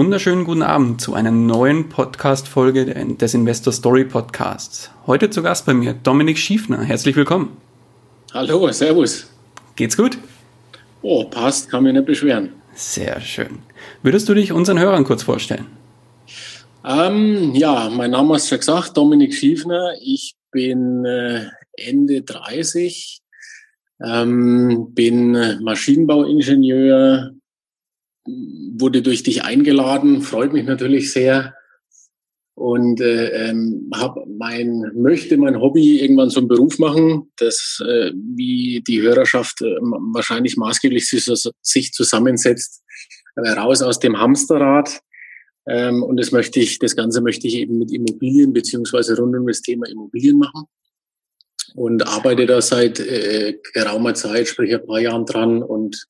Wunderschönen guten Abend zu einer neuen Podcast-Folge des Investor Story Podcasts. Heute zu Gast bei mir Dominik Schiefner. Herzlich willkommen. Hallo, Servus. Geht's gut? Oh, passt, kann mich nicht beschweren. Sehr schön. Würdest du dich unseren Hörern kurz vorstellen? Ähm, ja, mein Name ist schon gesagt, Dominik Schiefner. Ich bin äh, Ende 30, ähm, bin Maschinenbauingenieur, wurde durch dich eingeladen, freut mich natürlich sehr und äh, ähm, habe mein möchte mein Hobby irgendwann zum Beruf machen, das äh, wie die Hörerschaft äh, wahrscheinlich maßgeblich sich zusammensetzt, äh, raus aus dem Hamsterrad. Ähm, und das möchte ich, das Ganze möchte ich eben mit Immobilien beziehungsweise rund um das Thema Immobilien machen und arbeite da seit äh, geraumer Zeit, sprich ein paar Jahren dran und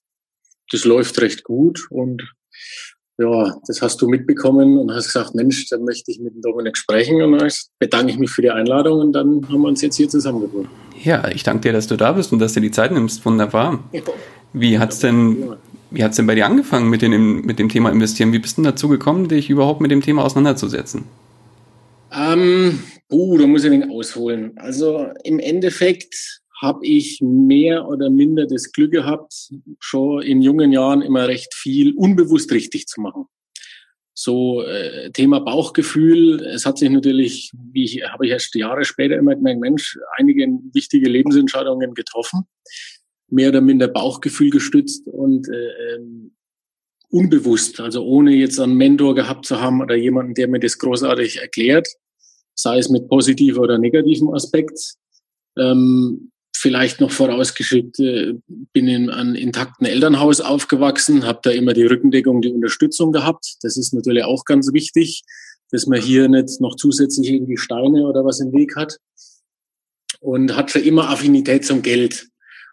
das läuft recht gut und ja, das hast du mitbekommen und hast gesagt, Mensch, da möchte ich mit dem Dominik sprechen und dann bedanke ich mich für die Einladung und dann haben wir uns jetzt hier zusammengefunden. Ja, ich danke dir, dass du da bist und dass du die Zeit nimmst. Wunderbar. Wie hat's denn, wie hat's denn bei dir angefangen mit, den, mit dem Thema Investieren? Wie bist du dazu gekommen, dich überhaupt mit dem Thema auseinanderzusetzen? Ähm, uh, da muss ich ein wenig ausholen. Also im Endeffekt habe ich mehr oder minder das Glück gehabt, schon in jungen Jahren immer recht viel unbewusst richtig zu machen. So äh, Thema Bauchgefühl, es hat sich natürlich, wie ich habe ich erst Jahre später immer gemerkt, Mensch, einige wichtige Lebensentscheidungen getroffen, mehr oder minder Bauchgefühl gestützt und äh, ähm, unbewusst, also ohne jetzt einen Mentor gehabt zu haben oder jemanden, der mir das großartig erklärt, sei es mit positiver oder negativem Aspekt. Ähm, vielleicht noch vorausgeschickt, äh, bin in einem intakten Elternhaus aufgewachsen, habe da immer die Rückendeckung, die Unterstützung gehabt. Das ist natürlich auch ganz wichtig, dass man hier nicht noch zusätzlich irgendwie Steine oder was im Weg hat. Und hat schon immer Affinität zum Geld.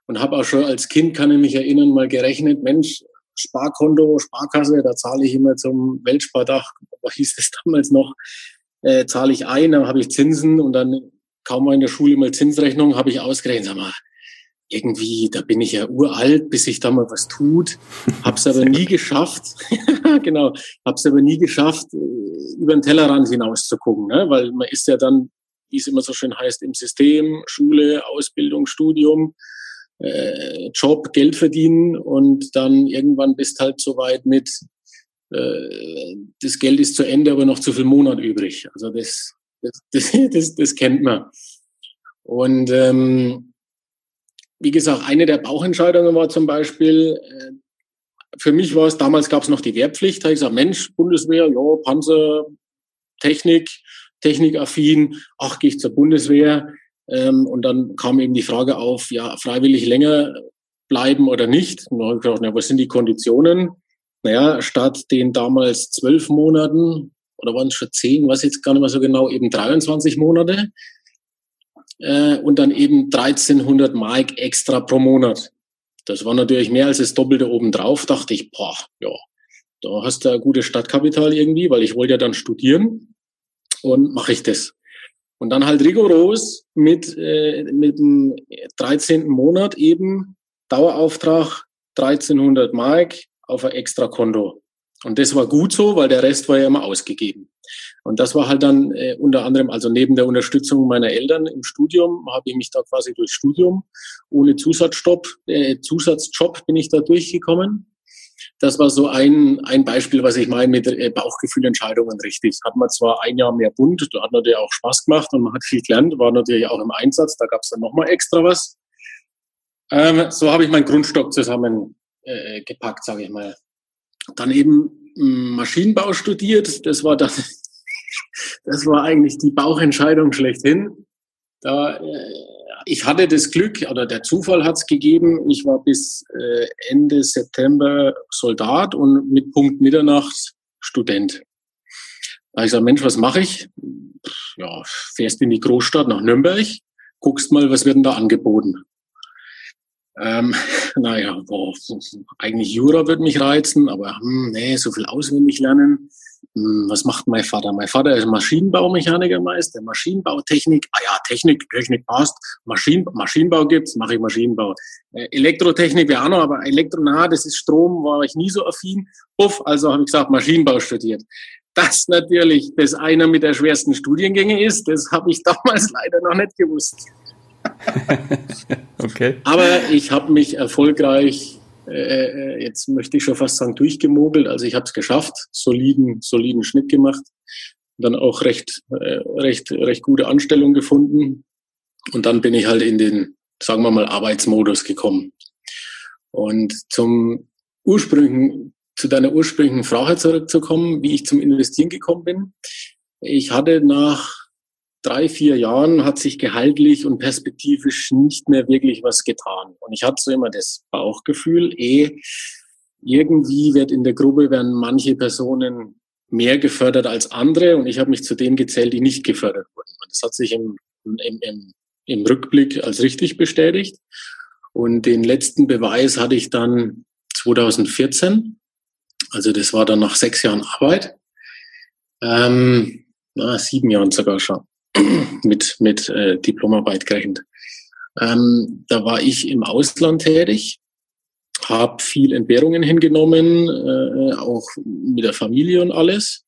Und habe auch schon als Kind, kann ich mich erinnern, mal gerechnet, Mensch, Sparkonto, Sparkasse, da zahle ich immer zum Weltspardach, was hieß das damals noch, äh, zahle ich ein, dann habe ich Zinsen und dann kaum mal in der Schule mal Zinsrechnung, habe ich ausgerechnet, sag mal, irgendwie, da bin ich ja uralt, bis sich da mal was tut. Hab's aber nie geschafft. genau, hab's aber nie geschafft, äh, über den Tellerrand hinaus zu gucken, ne? weil man ist ja dann, wie es immer so schön heißt, im System, Schule, Ausbildung, Studium, äh, Job, Geld verdienen und dann irgendwann bist halt so weit mit, äh, das Geld ist zu Ende, aber noch zu viel Monat übrig. Also das das, das, das, das kennt man. Und ähm, wie gesagt, eine der Bauchentscheidungen war zum Beispiel, äh, für mich war es, damals gab es noch die Wehrpflicht, da habe ich gesagt, Mensch, Bundeswehr, ja, Panzer, Technik, technikaffin, ach, gehe ich zur Bundeswehr. Ähm, und dann kam eben die Frage auf, ja, freiwillig länger bleiben oder nicht. Und dann habe ich gedacht, na, was sind die Konditionen? Naja, statt den damals zwölf Monaten oder waren es schon zehn, weiß jetzt gar nicht mehr so genau, eben 23 Monate äh, und dann eben 1300 Mark extra pro Monat. Das war natürlich mehr als das Doppelte obendrauf. Dachte ich, boah, ja, da hast du ein gutes Stadtkapital irgendwie, weil ich wollte ja dann studieren und mache ich das. Und dann halt rigoros mit, äh, mit dem 13. Monat eben Dauerauftrag 1300 Mark auf ein extra Konto. Und das war gut so, weil der Rest war ja immer ausgegeben. Und das war halt dann äh, unter anderem, also neben der Unterstützung meiner Eltern im Studium, habe ich mich da quasi durch Studium ohne Zusatzjob, äh, Zusatzjob bin ich da durchgekommen. Das war so ein, ein Beispiel, was ich meine mit äh, Bauchgefühlentscheidungen richtig. Hat man zwar ein Jahr mehr bunt, da hat natürlich auch Spaß gemacht und man hat viel gelernt, war natürlich auch im Einsatz, da gab es dann nochmal extra was. Ähm, so habe ich meinen Grundstock zusammengepackt, äh, sage ich mal dann eben hm, Maschinenbau studiert. Das war dann, das war eigentlich die Bauchentscheidung schlechthin. Da, äh, ich hatte das Glück oder der Zufall hat es gegeben. Ich war bis äh, Ende September Soldat und mit Punkt Mitternacht Student. Da habe ich gesagt, Mensch, was mache ich? Ja, fährst in die Großstadt nach Nürnberg, guckst mal, was wird denn da angeboten. Ähm, naja, boah, eigentlich Jura wird mich reizen, aber hm, nee, so viel auswendig lernen. Hm, was macht mein Vater? Mein Vater ist Maschinenbaumechaniker meist, der Maschinenbautechnik. Ah ja, Technik, Technik passt. Maschinen, Maschinenbau gibt's, mache ich Maschinenbau. Äh, Elektrotechnik auch noch, aber Elektro, na, das ist Strom, war ich nie so affin. Uff, also habe ich gesagt, Maschinenbau studiert. Dass natürlich das einer mit der schwersten Studiengänge ist, das habe ich damals leider noch nicht gewusst. okay. Aber ich habe mich erfolgreich, äh, äh, jetzt möchte ich schon fast sagen, durchgemogelt. Also ich habe es geschafft, soliden, soliden Schnitt gemacht, dann auch recht, äh, recht, recht gute Anstellung gefunden. Und dann bin ich halt in den, sagen wir mal, Arbeitsmodus gekommen. Und zum ursprünglichen, zu deiner ursprünglichen Frage zurückzukommen, wie ich zum Investieren gekommen bin. Ich hatte nach drei, vier Jahren hat sich gehaltlich und perspektivisch nicht mehr wirklich was getan. Und ich hatte so immer das Bauchgefühl, eh, irgendwie wird in der Gruppe werden manche Personen mehr gefördert als andere und ich habe mich zu denen gezählt, die nicht gefördert wurden. Und das hat sich im, im, im, im Rückblick als richtig bestätigt. Und den letzten Beweis hatte ich dann 2014. Also das war dann nach sechs Jahren Arbeit. Ähm, na, sieben Jahren sogar schon mit, mit äh, Diplomarbeit gerechnet. Ähm, da war ich im Ausland tätig, habe viel Entbehrungen hingenommen, äh, auch mit der Familie und alles.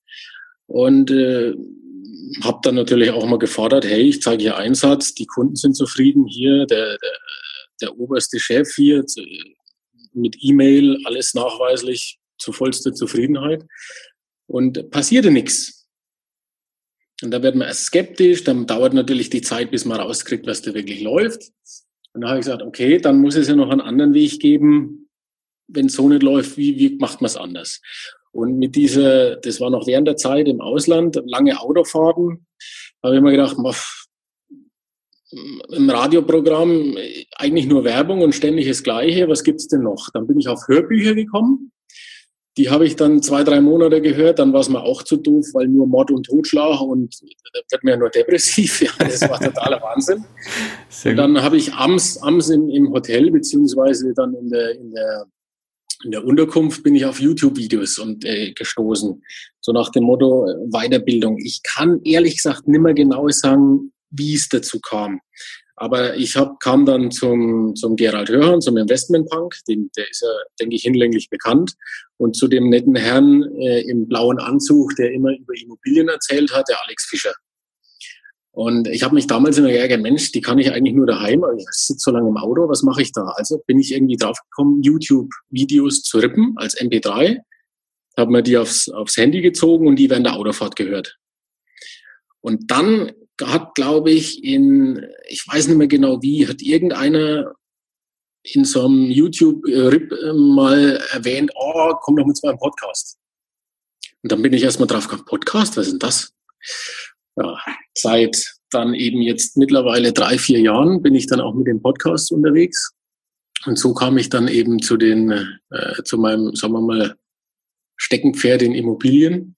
Und äh, habe dann natürlich auch mal gefordert, hey, ich zeige hier Einsatz, die Kunden sind zufrieden, hier der, der, der oberste Chef hier mit E-Mail, alles nachweislich zu vollster Zufriedenheit. Und passierte nichts. Und da wird man erst skeptisch, dann dauert natürlich die Zeit, bis man rauskriegt, was da wirklich läuft. Und da habe ich gesagt, okay, dann muss es ja noch einen anderen Weg geben. Wenn es so nicht läuft, wie, wie macht man es anders? Und mit dieser, das war noch während der Zeit im Ausland, lange Autofahrten, habe ich mir gedacht, im Radioprogramm eigentlich nur Werbung und ständig das Gleiche. Was gibt's denn noch? Dann bin ich auf Hörbücher gekommen die habe ich dann zwei, drei Monate gehört, dann war es mir auch zu doof, weil nur Mord und Totschlag und da wird mir ja nur depressiv. Ja, das war totaler Wahnsinn. Sehr und dann habe ich abends, abends im, im Hotel, beziehungsweise dann in der, in der, in der Unterkunft bin ich auf YouTube-Videos und äh, gestoßen. So nach dem Motto äh, Weiterbildung. Ich kann ehrlich gesagt nimmer genau sagen, wie es dazu kam. Aber ich hab, kam dann zum, zum Gerald Hörhan, zum Investmentpunk, den, der ist ja, denke ich, hinlänglich bekannt, und zu dem netten Herrn äh, im blauen Anzug, der immer über Immobilien erzählt hat, der Alex Fischer. Und ich habe mich damals immer geärgert, Mensch, die kann ich eigentlich nur daheim, aber ich sitze so lange im Auto, was mache ich da? Also bin ich irgendwie draufgekommen, YouTube-Videos zu rippen als MP3, habe mir die aufs, aufs Handy gezogen und die während der Autofahrt gehört. Und dann hat, glaube ich, in, ich weiß nicht mehr genau wie, hat irgendeiner in so einem YouTube-Rip äh, mal erwähnt, oh, komm doch mit zu meinem Podcast. Und dann bin ich erstmal drauf gekommen, Podcast, was ist denn das? Ja, seit dann eben jetzt mittlerweile drei, vier Jahren bin ich dann auch mit dem Podcast unterwegs. Und so kam ich dann eben zu den, äh, zu meinem, sagen wir mal, Steckenpferd in Immobilien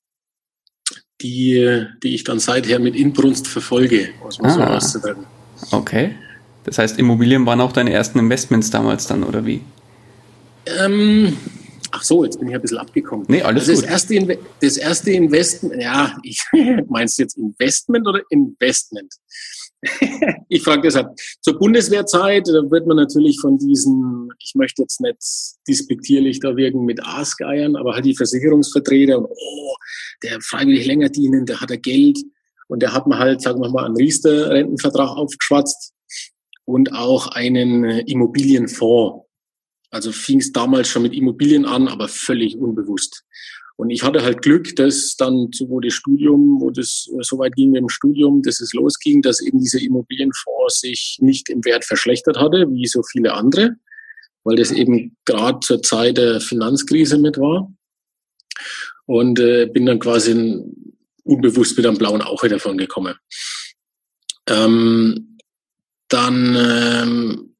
die, die ich dann seither mit Inbrunst verfolge, muss man ah, so auszudrücken. Okay. Das heißt, Immobilien waren auch deine ersten Investments damals dann, oder wie? Ähm, ach so, jetzt bin ich ein bisschen abgekommen. Nee, alles also das gut. Erste, das erste Investment, ja, ich meinst du jetzt Investment oder Investment? ich frage deshalb, zur Bundeswehrzeit, da wird man natürlich von diesen, ich möchte jetzt nicht dispektierlich da wirken mit Aasgeiern, aber halt die Versicherungsvertreter und oh, der freiwillig länger dienen, der hat er Geld und der hat man halt, sagen wir mal, einen Riester-Rentenvertrag aufgeschwatzt und auch einen Immobilienfonds. Also fing es damals schon mit Immobilien an, aber völlig unbewusst. Und ich hatte halt Glück, dass dann, wo das Studium, wo das äh, so weit ging dem Studium, dass es losging, dass eben dieser Immobilienfonds sich nicht im Wert verschlechtert hatte, wie so viele andere, weil das eben gerade zur Zeit der Finanzkrise mit war. Und äh, bin dann quasi unbewusst mit einem blauen Auge davon gekommen. Ähm, dann, ähm,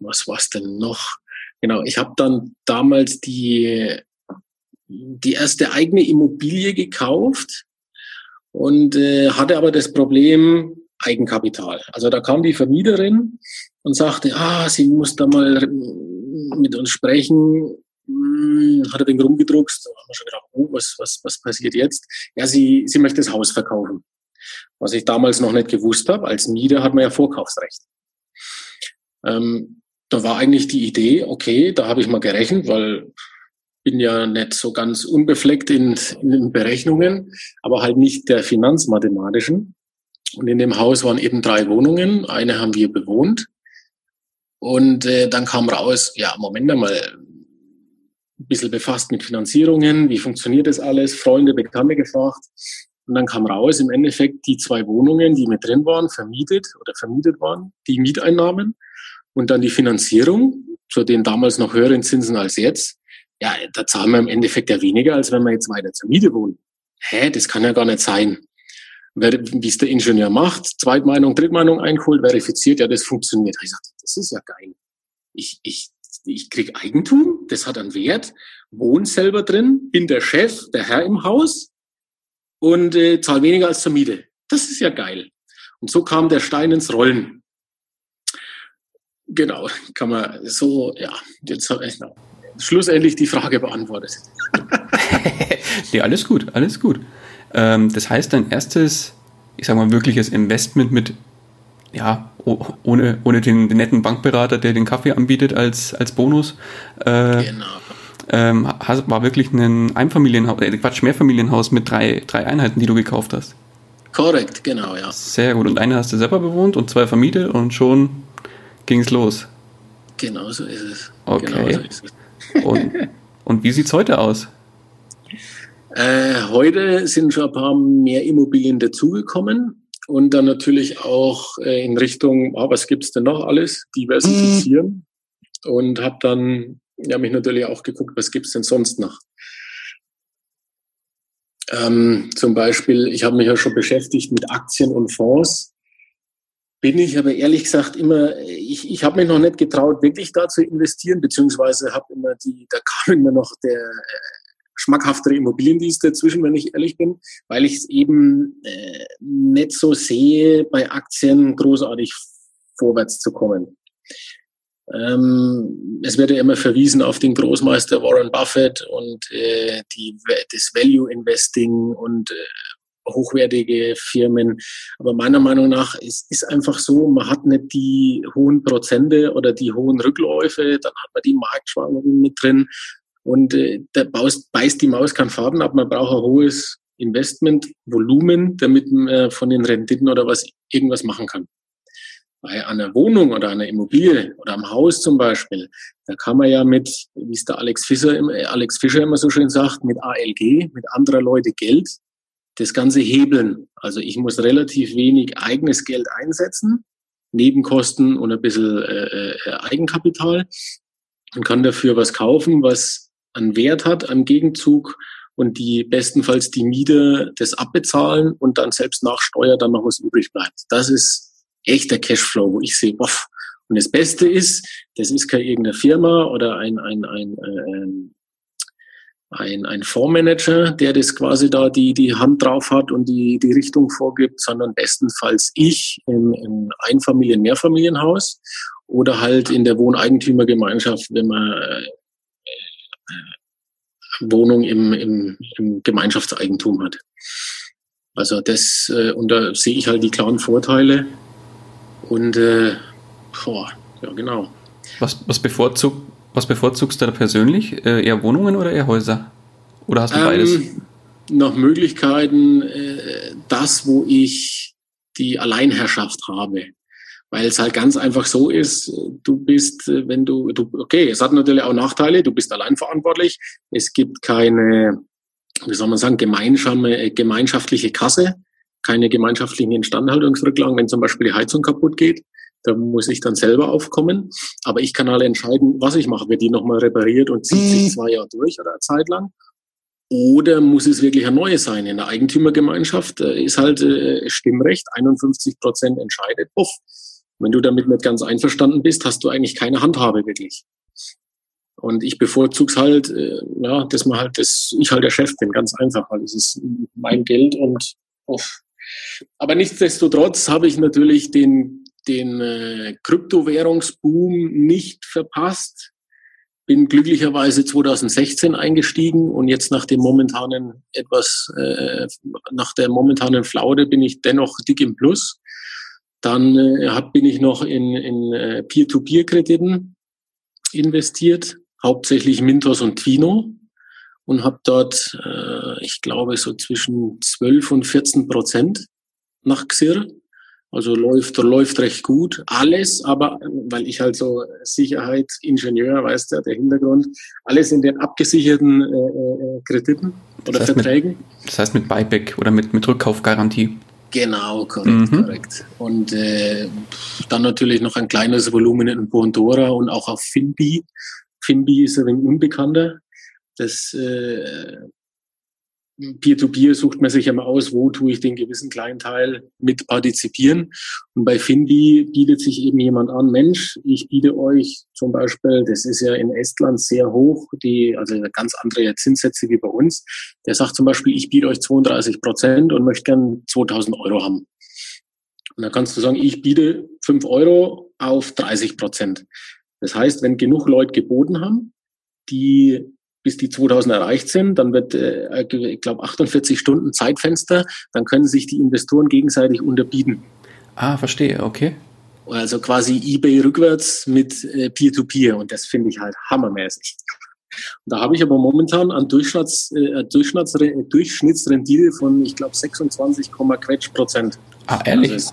was war's denn noch? Genau, ich habe dann damals die die erste eigene Immobilie gekauft und äh, hatte aber das Problem Eigenkapital. Also da kam die Vermieterin und sagte, ah, sie muss da mal mit uns sprechen. Hat er den rumgedruckst, da haben wir schon gedacht, oh, was, was, was passiert jetzt? Ja, sie, sie möchte das Haus verkaufen. Was ich damals noch nicht gewusst habe, als Mieter hat man ja Vorkaufsrecht. Ähm, da war eigentlich die Idee, okay, da habe ich mal gerechnet, weil bin ja nicht so ganz unbefleckt in, in Berechnungen, aber halt nicht der finanzmathematischen. Und in dem Haus waren eben drei Wohnungen. Eine haben wir bewohnt. Und äh, dann kam raus, ja, Moment einmal, ein bisschen befasst mit Finanzierungen, wie funktioniert das alles, Freunde, Bekannte gefragt. Und dann kam raus, im Endeffekt die zwei Wohnungen, die mit drin waren, vermietet oder vermietet waren, die Mieteinnahmen und dann die Finanzierung zu den damals noch höheren Zinsen als jetzt. Ja, da zahlen wir im Endeffekt ja weniger, als wenn wir jetzt weiter zur Miete wohnen. Hä, das kann ja gar nicht sein. Wie es der Ingenieur macht, Zweitmeinung, Drittmeinung einholt, verifiziert, ja, das funktioniert. Ich sagte, das ist ja geil. Ich, ich, ich krieg Eigentum, das hat einen Wert, wohne selber drin, bin der Chef, der Herr im Haus und äh, zahle weniger als zur Miete. Das ist ja geil. Und so kam der Stein ins Rollen. Genau, kann man so, ja, jetzt habe ich noch schlussendlich die Frage beantwortet. nee, alles gut, alles gut. Ähm, das heißt, dein erstes, ich sag mal, wirkliches Investment mit, ja, ohne, ohne den, den netten Bankberater, der den Kaffee anbietet als, als Bonus. Äh, genau. Ähm, war wirklich ein Einfamilienhaus, äh, Quatsch, Mehrfamilienhaus mit drei, drei Einheiten, die du gekauft hast. Korrekt, genau, ja. Sehr gut. Und eine hast du selber bewohnt und zwei vermietet und schon ging es los. Genau so ist es. Okay. Genau so ist es. und, und wie sieht es heute aus? Äh, heute sind schon ein paar mehr Immobilien dazugekommen und dann natürlich auch äh, in Richtung, ah, was gibt's denn noch alles, diversifizieren und habe dann ja mich natürlich auch geguckt, was gibt's denn sonst noch. Ähm, zum Beispiel, ich habe mich ja schon beschäftigt mit Aktien und Fonds. Bin ich aber ehrlich gesagt immer, ich, ich habe mich noch nicht getraut, wirklich da zu investieren, beziehungsweise habe immer die, da kam immer noch der äh, schmackhaftere Immobiliendienst dazwischen, wenn ich ehrlich bin, weil ich es eben äh, nicht so sehe, bei Aktien großartig vorwärts zu kommen. Ähm, es wird ja immer verwiesen auf den Großmeister Warren Buffett und äh, die, das Value Investing und äh, hochwertige Firmen. Aber meiner Meinung nach ist, ist einfach so, man hat nicht die hohen Prozente oder die hohen Rückläufe, dann hat man die Marktschwankungen mit drin und äh, da baust, beißt die Maus keinen Faden ab. Man braucht ein hohes Investmentvolumen, damit man von den Renditen oder was irgendwas machen kann. Bei einer Wohnung oder einer Immobilie oder am Haus zum Beispiel, da kann man ja mit, wie es der Alex Fischer, Alex Fischer immer so schön sagt, mit ALG, mit anderer Leute Geld, das Ganze hebeln. Also ich muss relativ wenig eigenes Geld einsetzen, Nebenkosten und ein bisschen äh, äh, Eigenkapital und kann dafür was kaufen, was an Wert hat am Gegenzug und die bestenfalls die Miete das abbezahlen und dann selbst nach Steuer dann noch was übrig bleibt. Das ist echter Cashflow, wo ich sehe, boah. Und das Beste ist, das ist keine irgendeine Firma oder ein, ein, ein, ein, ein, ein Fondsmanager, der das quasi da die, die Hand drauf hat und die, die Richtung vorgibt, sondern bestenfalls ich im, im Einfamilien-, Mehrfamilienhaus oder halt in der Wohneigentümergemeinschaft, wenn man äh, Wohnung im, im, im Gemeinschaftseigentum hat. Also das, äh, und da sehe ich halt die klaren Vorteile. Und äh, boah, ja genau. Was, was, bevorzug, was bevorzugst du da persönlich? Äh, eher Wohnungen oder eher Häuser? Oder hast du ähm, beides? Nach Möglichkeiten äh, das, wo ich die Alleinherrschaft habe weil es halt ganz einfach so ist, du bist, äh, wenn du, du, okay, es hat natürlich auch Nachteile, du bist allein verantwortlich, es gibt keine, wie soll man sagen, äh, gemeinschaftliche Kasse, keine gemeinschaftlichen Instandhaltungsrücklagen, wenn zum Beispiel die Heizung kaputt geht, da muss ich dann selber aufkommen, aber ich kann alle entscheiden, was ich mache, wird die nochmal repariert und zieht sich mhm. zwei Jahre durch oder eine Zeit lang, oder muss es wirklich ein neues sein? In der Eigentümergemeinschaft äh, ist halt Stimmrecht, 51 Prozent entscheidet. Uff, wenn du damit nicht ganz einverstanden bist, hast du eigentlich keine Handhabe wirklich. Und ich bevorzuge es halt, äh, ja, dass man halt, dass ich halt der Chef bin, ganz einfach, weil es ist mein Geld und off. Aber nichtsdestotrotz habe ich natürlich den, den äh, Kryptowährungsboom nicht verpasst bin glücklicherweise 2016 eingestiegen und jetzt nach dem momentanen etwas, äh, nach der momentanen Flaude bin ich dennoch dick im Plus. Dann äh, hab, bin ich noch in, in äh, Peer-to-Peer-Krediten investiert, hauptsächlich Mintos und Twino und habe dort, äh, ich glaube, so zwischen 12 und 14 Prozent nach XIR also läuft, läuft recht gut. Alles, aber weil ich halt so Sicherheitsingenieur, weißt du, der Hintergrund, alles in den abgesicherten äh, äh, Krediten oder das heißt Verträgen. Mit, das heißt mit Buyback oder mit, mit Rückkaufgarantie. Genau, korrekt, mhm. korrekt. Und äh, dann natürlich noch ein kleines Volumen in Bondora und auch auf Finbi. Finbi ist ein unbekannter. Das äh, Peer-to-Peer sucht man sich immer aus, wo tue ich den gewissen kleinen Teil mit partizipieren. Und bei Finbi bietet sich eben jemand an, Mensch, ich biete euch zum Beispiel, das ist ja in Estland sehr hoch, die, also ganz andere Zinssätze wie bei uns. Der sagt zum Beispiel, ich biete euch 32 Prozent und möchte gern 2000 Euro haben. Und dann kannst du sagen, ich biete 5 Euro auf 30 Prozent. Das heißt, wenn genug Leute geboten haben, die bis die 2000 erreicht sind, dann wird, äh, ich glaube, 48 Stunden Zeitfenster, dann können sich die Investoren gegenseitig unterbieten. Ah, verstehe, okay. Also quasi eBay rückwärts mit äh, Peer-to-Peer -Peer und das finde ich halt hammermäßig. Und da habe ich aber momentan an Durchschnitts, äh, Durchschnitts, Durchschnittsrendite von, ich glaube, 26, Quetsch Prozent. Ah, ehrlich? Also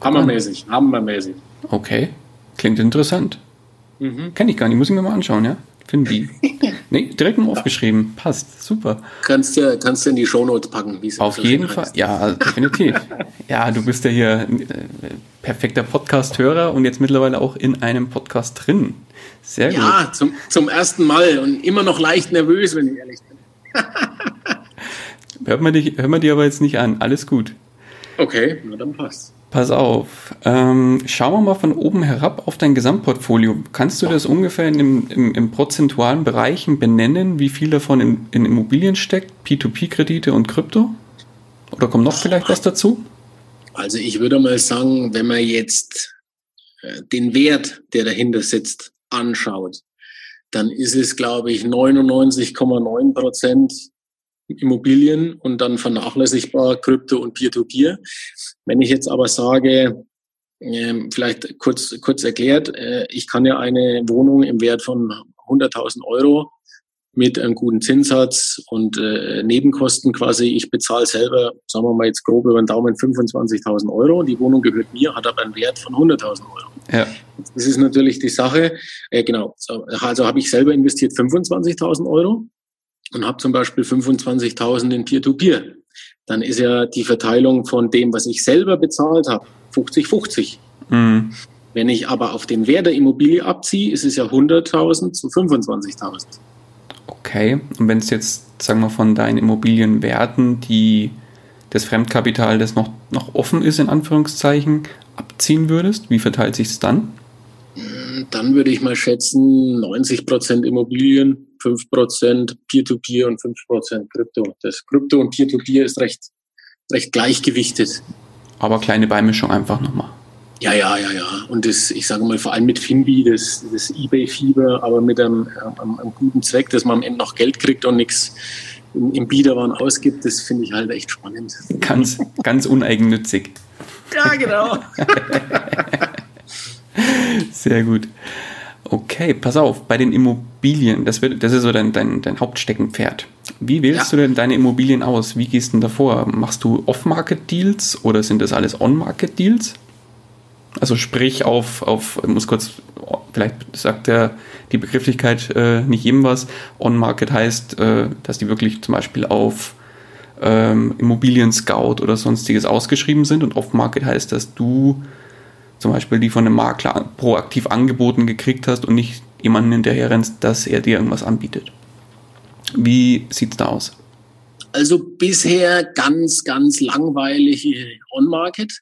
hammermäßig, hammermäßig. Okay, klingt interessant. Mhm. Kenne ich gar nicht, muss ich mir mal anschauen, ja? Finbi. nee, direkt mal aufgeschrieben. Passt. Super. Kannst du kannst in die Shownotes packen, wie es Auf jeden Fall. Heißt. Ja, definitiv. ja, du bist ja hier äh, perfekter Podcast-Hörer und jetzt mittlerweile auch in einem Podcast drin. Sehr gut. Ja, zum, zum ersten Mal und immer noch leicht nervös, wenn ich ehrlich bin. hört, man dich, hört man dir aber jetzt nicht an. Alles gut. Okay, na dann passt. Pass auf. Ähm, schauen wir mal von oben herab auf dein Gesamtportfolio. Kannst du das ungefähr in, im, im prozentualen Bereichen benennen, wie viel davon in, in Immobilien steckt, P2P-Kredite und Krypto? Oder kommt noch vielleicht was dazu? Also ich würde mal sagen, wenn man jetzt äh, den Wert, der dahinter sitzt, anschaut, dann ist es, glaube ich, 99,9 Prozent Immobilien und dann vernachlässigbar Krypto und Peer-to-Peer. Wenn ich jetzt aber sage, ähm, vielleicht kurz, kurz erklärt, äh, ich kann ja eine Wohnung im Wert von 100.000 Euro mit einem guten Zinssatz und äh, Nebenkosten quasi, ich bezahle selber, sagen wir mal jetzt grob über den Daumen, 25.000 Euro. Die Wohnung gehört mir, hat aber einen Wert von 100.000 Euro. Ja. Das ist natürlich die Sache. Äh, genau, also habe ich selber investiert 25.000 Euro und habe zum Beispiel 25.000 in Peer-to-Peer, dann ist ja die Verteilung von dem, was ich selber bezahlt habe, 50-50. Mhm. Wenn ich aber auf den Wert der Immobilie abziehe, ist es ja 100.000 zu 25.000. Okay, und wenn es jetzt, sagen wir, von deinen Immobilienwerten, die das Fremdkapital, das noch, noch offen ist, in Anführungszeichen, abziehen würdest, wie verteilt sich es dann? Dann würde ich mal schätzen, 90 Prozent Immobilien, 5% Peer-to-Peer und 5% Krypto. Das Krypto und Peer-to-Peer ist recht, recht gleichgewichtet. Aber kleine Beimischung einfach nochmal. Ja, ja, ja, ja. Und das, ich sage mal, vor allem mit Finbi, das, das Ebay-Fieber, aber mit einem, einem, einem, guten Zweck, dass man am Ende noch Geld kriegt und nichts im, im Biederwaren ausgibt, das finde ich halt echt spannend. Ganz, ganz uneigennützig. Ja, genau. Sehr gut. Okay, pass auf, bei den Immobilien, das, wird, das ist so dein, dein, dein Hauptsteckenpferd. Wie wählst ja. du denn deine Immobilien aus? Wie gehst du denn davor? Machst du Off-Market-Deals oder sind das alles On-Market-Deals? Also sprich auf, auf, ich muss kurz, vielleicht sagt der, die Begrifflichkeit äh, nicht jedem was. On-Market heißt, äh, dass die wirklich zum Beispiel auf ähm, Immobilien Scout oder sonstiges ausgeschrieben sind und Off-Market heißt, dass du zum Beispiel die von einem Makler proaktiv angeboten gekriegt hast und nicht jemanden hinterher rennst, dass er dir irgendwas anbietet. Wie sieht es da aus? Also bisher ganz, ganz langweilig On-Market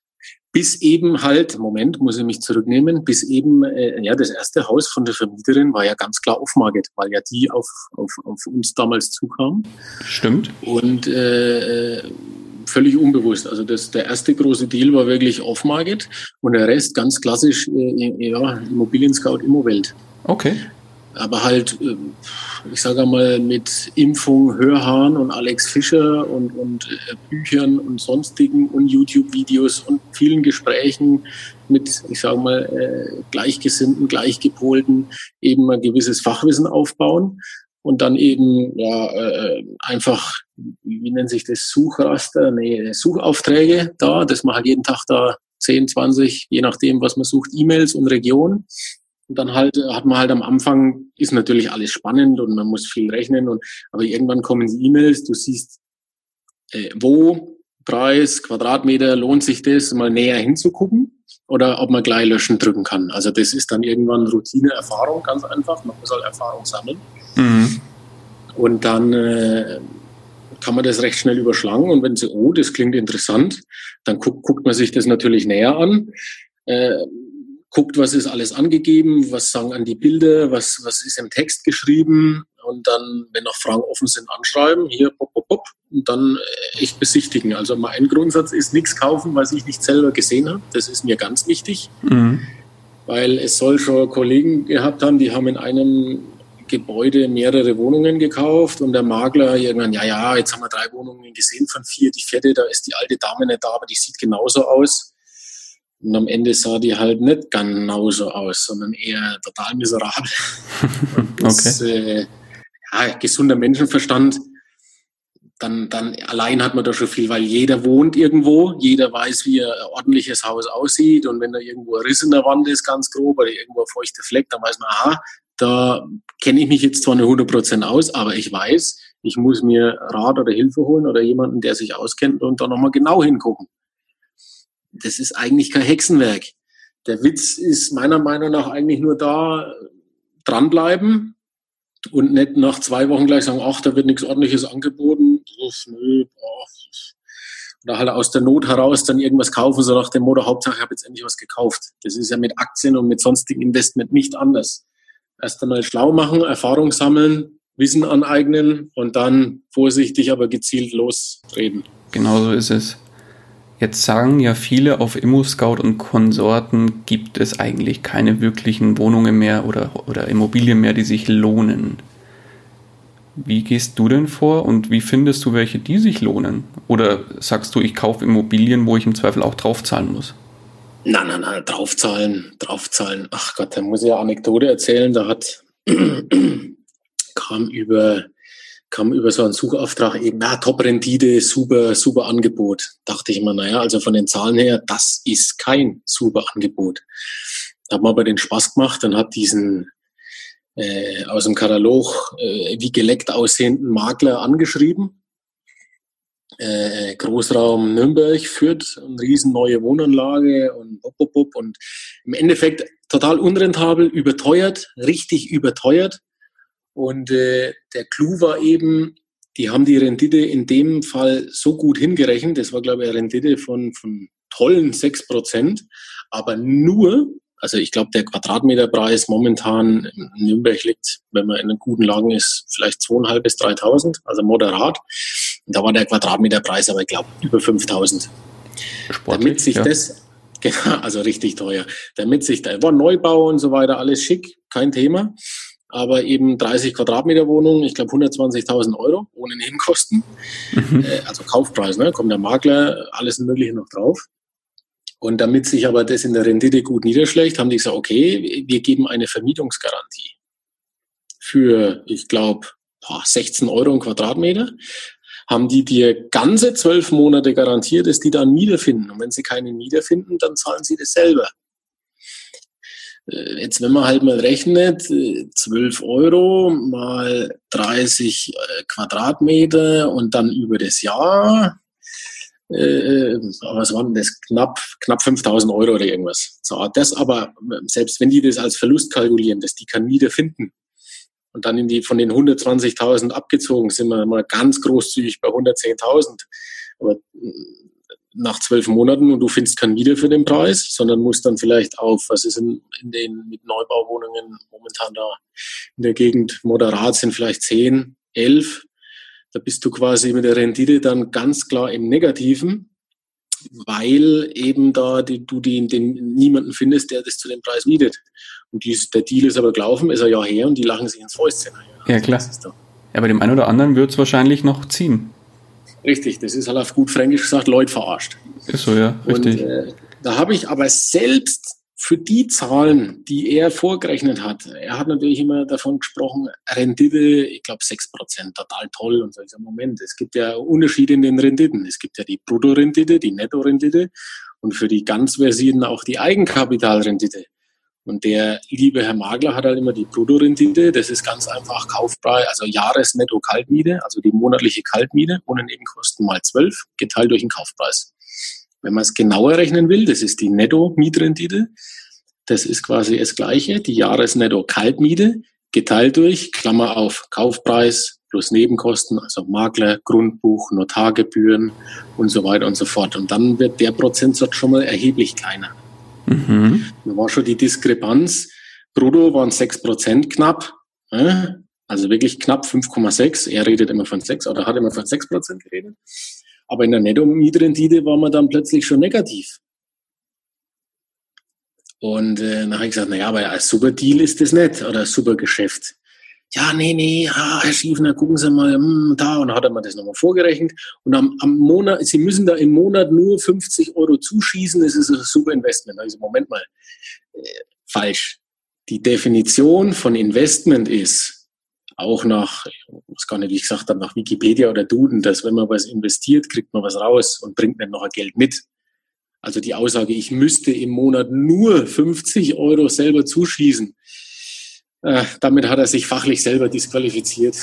bis eben halt, Moment, muss ich mich zurücknehmen, bis eben, äh, ja, das erste Haus von der Vermieterin war ja ganz klar auf Market, weil ja die auf, auf, auf uns damals zukam. Stimmt. Und äh, völlig unbewusst. Also das, der erste große Deal war wirklich Off-Market und der Rest ganz klassisch, äh, ja, Immobilien Scout, Immowelt. Okay. Aber halt, äh, ich sage einmal, mit Impfung, Hörhahn und Alex Fischer und, und äh, Büchern und sonstigen und YouTube-Videos und vielen Gesprächen mit, ich sage mal, äh, Gleichgesinnten, Gleichgepolten eben ein gewisses Fachwissen aufbauen und dann eben ja äh, einfach, wie nennt sich das, Suchraster, nee, Suchaufträge da, dass man halt jeden Tag da 10, 20, je nachdem, was man sucht, E-Mails und Region. Und dann halt hat man halt am Anfang, ist natürlich alles spannend und man muss viel rechnen, und aber irgendwann kommen die E-Mails, du siehst, äh, wo, Preis, Quadratmeter, lohnt sich das, mal näher hinzugucken oder ob man gleich löschen drücken kann. Also das ist dann irgendwann Routine, Erfahrung, ganz einfach. Man muss halt Erfahrung sammeln. Mhm. Und dann äh, kann man das recht schnell überschlagen. Und wenn sie, oh, das klingt interessant, dann guckt, guckt man sich das natürlich näher an. Äh, guckt, was ist alles angegeben, was sagen an die Bilder, was, was ist im Text geschrieben und dann, wenn noch Fragen offen sind, anschreiben, hier, pop, pop, pop, und dann äh, echt besichtigen. Also mein Grundsatz ist nichts kaufen, was ich nicht selber gesehen habe. Das ist mir ganz wichtig, mhm. weil es soll schon Kollegen gehabt haben, die haben in einem Gebäude mehrere Wohnungen gekauft und der Makler irgendwann, ja, ja, jetzt haben wir drei Wohnungen gesehen von vier, die vierte, da ist die alte Dame nicht da, aber die sieht genauso aus. Und am Ende sah die halt nicht genauso aus, sondern eher total miserabel. das, okay. Äh, ja, gesunder Menschenverstand, dann, dann allein hat man da schon viel, weil jeder wohnt irgendwo, jeder weiß, wie ein ordentliches Haus aussieht und wenn da irgendwo ein Riss in der Wand ist, ganz grob, oder irgendwo ein feuchter Fleck, dann weiß man, aha, da kenne ich mich jetzt zwar nur 100% aus, aber ich weiß, ich muss mir Rat oder Hilfe holen oder jemanden, der sich auskennt und da nochmal genau hingucken. Das ist eigentlich kein Hexenwerk. Der Witz ist meiner Meinung nach eigentlich nur da, dranbleiben und nicht nach zwei Wochen gleich sagen, ach, da wird nichts ordentliches angeboten. Nö, boah. Oder halt aus der Not heraus dann irgendwas kaufen, so nach dem Motto, Hauptsache ich habe jetzt endlich was gekauft. Das ist ja mit Aktien und mit sonstigen Investment nicht anders erst einmal schlau machen, Erfahrung sammeln, Wissen aneignen und dann vorsichtig, aber gezielt losreden. Genau so ist es. Jetzt sagen ja viele, auf ImmoScout und Konsorten gibt es eigentlich keine wirklichen Wohnungen mehr oder, oder Immobilien mehr, die sich lohnen. Wie gehst du denn vor und wie findest du welche, die sich lohnen? Oder sagst du, ich kaufe Immobilien, wo ich im Zweifel auch draufzahlen muss? Nein, nein, nein, draufzahlen, draufzahlen. Ach Gott, da muss ich eine Anekdote erzählen. Da hat, kam über, kam über so einen Suchauftrag eben, ja, Top-Rendite, super, super Angebot. Dachte ich mir, naja, also von den Zahlen her, das ist kein super Angebot. Hat mir aber den Spaß gemacht und hat diesen äh, aus dem Katalog äh, wie geleckt aussehenden Makler angeschrieben äh, Großraum Nürnberg führt, eine riesen neue Wohnanlage und bop, bop, bop, und im Endeffekt total unrentabel, überteuert, richtig überteuert. Und äh, der Clou war eben, die haben die Rendite in dem Fall so gut hingerechnet, das war glaube ich eine Rendite von, von tollen sechs Prozent, aber nur, also ich glaube der Quadratmeterpreis momentan in Nürnberg liegt, wenn man in guten Lagen ist, vielleicht zweieinhalb bis 3.000, also moderat. Und da war der Quadratmeterpreis aber, ich glaube, über 5000. Damit sich ja. das, genau, also richtig teuer, damit sich da, war Neubau und so weiter, alles schick, kein Thema. Aber eben 30 Quadratmeter Wohnung, ich glaube 120.000 Euro ohne Nebenkosten. Mhm. Äh, also Kaufpreis, ne? kommt der Makler, alles Mögliche noch drauf. Und damit sich aber das in der Rendite gut niederschlägt, haben die gesagt, okay, wir geben eine Vermietungsgarantie für, ich glaube, 16 Euro im Quadratmeter haben die dir ganze zwölf Monate garantiert, dass die da einen Mieter finden. Und wenn sie keinen Mieter finden, dann zahlen sie das selber. Äh, jetzt, wenn man halt mal rechnet, 12 äh, Euro mal 30 äh, Quadratmeter und dann über das Jahr, äh, was waren das? Knapp, knapp 5000 Euro oder irgendwas. So, das aber, selbst wenn die das als Verlust kalkulieren, dass die keinen Mieter finden, und dann in die, von den 120.000 abgezogen sind wir mal ganz großzügig bei 110.000. Aber nach zwölf Monaten und du findest keinen wieder für den Preis, sondern musst dann vielleicht auf, was ist in, in den mit Neubauwohnungen momentan da in der Gegend moderat sind vielleicht zehn, elf. Da bist du quasi mit der Rendite dann ganz klar im Negativen, weil eben da die, du die, den niemanden findest, der das zu dem Preis mietet. Und dies, der Deal ist aber gelaufen, ist ein Jahr her und die lachen sich ins Fäustchen. Ja, klar. Ja, bei dem einen oder anderen wird es wahrscheinlich noch ziehen. Richtig, das ist halt auf gut Fränkisch gesagt, Leute verarscht. Ist so, ja, richtig. Und, äh, da habe ich aber selbst für die Zahlen, die er vorgerechnet hat, er hat natürlich immer davon gesprochen, Rendite, ich glaube 6%, total toll. Und so ist Moment, es gibt ja Unterschiede in den Renditen. Es gibt ja die Bruttorendite, die Nettorendite und für die ganz Versierten auch die Eigenkapitalrendite. Und der liebe Herr Magler hat halt immer die Bruttorendite. Das ist ganz einfach Kaufpreis, also Jahresnetto-Kaltmiete, also die monatliche Kaltmiete ohne Nebenkosten mal 12, geteilt durch den Kaufpreis. Wenn man es genauer rechnen will, das ist die Netto-Mietrendite. Das ist quasi das Gleiche, die Jahresnetto-Kaltmiete geteilt durch, Klammer auf, Kaufpreis plus Nebenkosten, also Makler, Grundbuch, Notargebühren und so weiter und so fort. Und dann wird der Prozentsatz schon mal erheblich kleiner. Mhm. Da war schon die Diskrepanz. Brutto waren 6% knapp. Also wirklich knapp 5,6. Er redet immer von 6 oder hat immer von 6% geredet. Aber in der Netto-Mietrendite war man dann plötzlich schon negativ. Und äh, dann habe ich gesagt, naja, aber ein super Deal ist das nicht oder ein super Geschäft ja, nee, nee, ah, Herr Schiefner, gucken Sie mal, hm, da. Und dann hat er mir das nochmal vorgerechnet. Und am, am Monat, Sie müssen da im Monat nur 50 Euro zuschießen, das ist ein super Investment. Also, Moment mal, äh, falsch. Die Definition von Investment ist, auch nach, ich weiß gar nicht, wie ich gesagt habe, nach Wikipedia oder Duden, dass wenn man was investiert, kriegt man was raus und bringt nicht noch ein Geld mit. Also die Aussage, ich müsste im Monat nur 50 Euro selber zuschießen, äh, damit hat er sich fachlich selber disqualifiziert.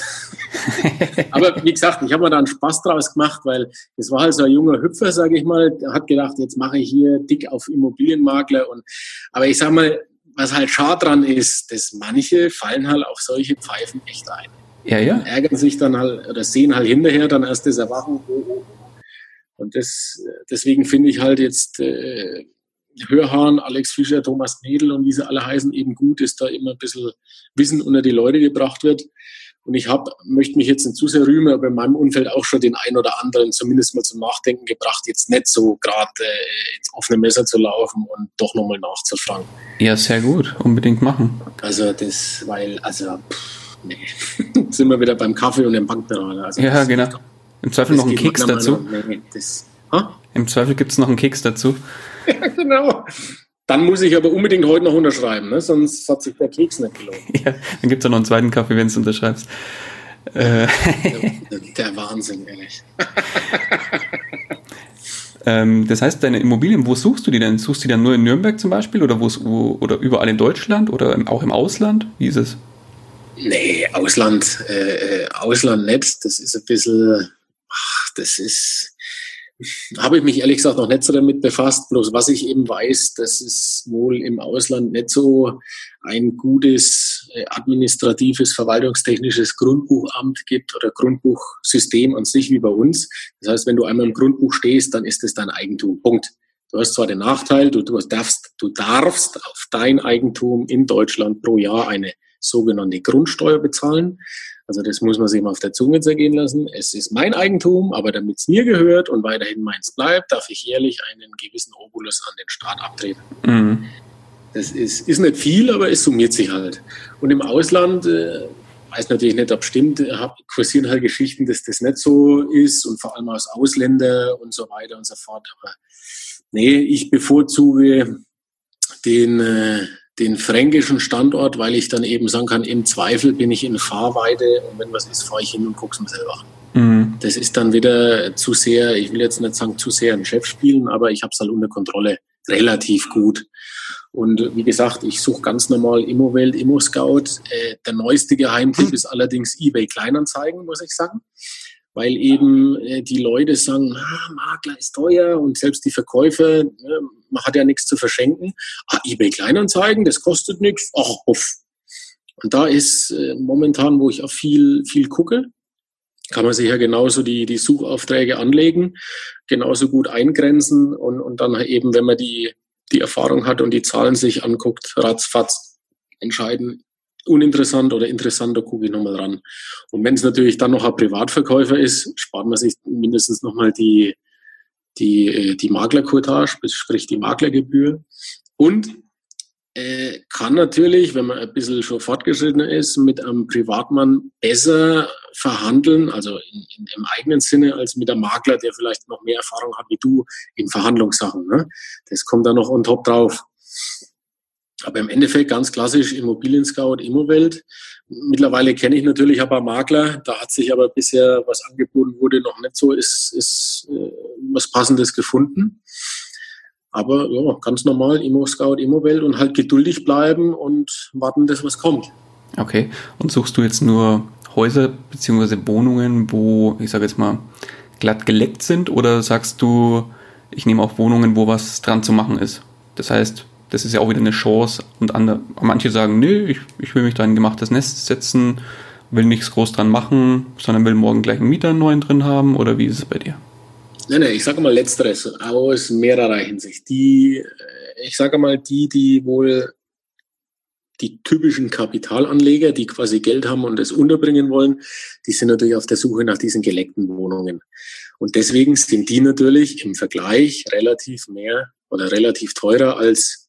Aber wie gesagt, ich habe mir da einen Spaß draus gemacht, weil es war halt so ein junger Hüpfer, sage ich mal, der hat gedacht, jetzt mache ich hier dick auf Immobilienmakler. Und, aber ich sage mal, was halt schade dran ist, dass manche fallen halt auf solche Pfeifen echt ein. Ja, ja. Und ärgern sich dann halt oder sehen halt hinterher dann erst das Erwachen. Und das, deswegen finde ich halt jetzt äh, Hörhahn, Alex Fischer, Thomas Knedel und wie sie alle heißen, eben gut ist, da immer ein bisschen Wissen unter die Leute gebracht wird. Und ich hab, möchte mich jetzt nicht zu sehr rühmen, aber in meinem Umfeld auch schon den einen oder anderen zumindest mal zum Nachdenken gebracht, jetzt nicht so gerade äh, ins offene Messer zu laufen und doch nochmal nachzufragen. Ja, sehr gut, unbedingt machen. Also das, weil, also, pff, nee, sind wir wieder beim Kaffee und dem Bankberater. Also ja, genau. Im Zweifel noch einen Keks dazu. Nee, das, Im Zweifel gibt es noch einen Keks dazu. Ja, genau. Dann muss ich aber unbedingt heute noch unterschreiben, ne? sonst hat sich der Keks nicht gelohnt. Ja, dann gibt es auch noch einen zweiten Kaffee, wenn du unterschreibst. Äh. Der, der, Wahnsinn, ehrlich. ähm, das heißt, deine Immobilien, wo suchst du die denn? Suchst du die dann nur in Nürnberg zum Beispiel oder, wo, oder überall in Deutschland oder auch im Ausland? Wie ist es? Nee, Ausland, äh, äh, Ausland nicht. Das ist ein bisschen, ach, das ist, habe ich mich ehrlich gesagt noch nicht so damit befasst. Bloß was ich eben weiß, dass es wohl im Ausland nicht so ein gutes äh, administratives, verwaltungstechnisches Grundbuchamt gibt oder Grundbuchsystem an sich wie bei uns. Das heißt, wenn du einmal im Grundbuch stehst, dann ist es dein Eigentum. Punkt. Du hast zwar den Nachteil, du, du, darfst, du darfst auf dein Eigentum in Deutschland pro Jahr eine sogenannte Grundsteuer bezahlen. Also das muss man sich mal auf der Zunge zergehen lassen. Es ist mein Eigentum, aber damit es mir gehört und weiterhin meins bleibt, darf ich jährlich einen gewissen Obolus an den Staat abtreten. Mhm. Das ist, ist nicht viel, aber es summiert sich halt. Und im Ausland, äh, weiß natürlich nicht, ob stimmt, hab, kursieren halt Geschichten, dass das nicht so ist und vor allem aus Ausländer und so weiter und so fort. Aber nee, ich bevorzuge den, äh, den fränkischen Standort, weil ich dann eben sagen kann, im Zweifel bin ich in Fahrweite und wenn was ist, fahre ich hin und gucke es mir selber an. Mhm. Das ist dann wieder zu sehr, ich will jetzt nicht sagen zu sehr ein Chef spielen, aber ich habe es halt unter Kontrolle relativ gut. Und wie gesagt, ich suche ganz normal Immowelt, Immo-Scout. Äh, der neueste Geheimtipp ist allerdings eBay Kleinanzeigen, muss ich sagen weil eben äh, die Leute sagen, ah, Makler ist teuer und selbst die Verkäufer, ne, man hat ja nichts zu verschenken. Ah, eBay Kleinanzeigen, das kostet nichts. Ach, uff. Und da ist äh, momentan, wo ich auch viel, viel gucke, kann man sich ja genauso die, die Suchaufträge anlegen, genauso gut eingrenzen und, und dann eben, wenn man die, die Erfahrung hat und die Zahlen sich anguckt, ratzfatz entscheiden, uninteressant oder interessant, da gucke ich nochmal ran. Und wenn es natürlich dann noch ein Privatverkäufer ist, spart man sich mindestens nochmal die, die, äh, die Maklercourtage, sprich die Maklergebühr. Und äh, kann natürlich, wenn man ein bisschen schon fortgeschritten ist, mit einem Privatmann besser verhandeln, also in, in, im eigenen Sinne, als mit einem Makler, der vielleicht noch mehr Erfahrung hat wie du in Verhandlungssachen. Ne? Das kommt dann noch on top drauf. Aber im Endeffekt ganz klassisch Immobilien Scout, Immowelt. Mittlerweile kenne ich natürlich paar Makler. Da hat sich aber bisher, was angeboten wurde, noch nicht so ist, ist äh, was Passendes gefunden. Aber ja, ganz normal, Immo Scout, Immowelt und halt geduldig bleiben und warten, dass was kommt. Okay. Und suchst du jetzt nur Häuser bzw. Wohnungen, wo, ich sage jetzt mal, glatt geleckt sind oder sagst du, ich nehme auch Wohnungen, wo was dran zu machen ist? Das heißt, das ist ja auch wieder eine Chance und andere, manche sagen, nee, ich, ich will mich da in ein gemachtes Nest setzen, will nichts groß dran machen, sondern will morgen gleich einen Mieter einen neuen drin haben oder wie ist es bei dir? Nein, nein, ich sage mal letzteres aus mehrerer Hinsicht. Die, äh, ich sage mal, die, die wohl die typischen Kapitalanleger, die quasi Geld haben und es unterbringen wollen, die sind natürlich auf der Suche nach diesen geleckten Wohnungen. Und deswegen sind die natürlich im Vergleich relativ mehr oder relativ teurer als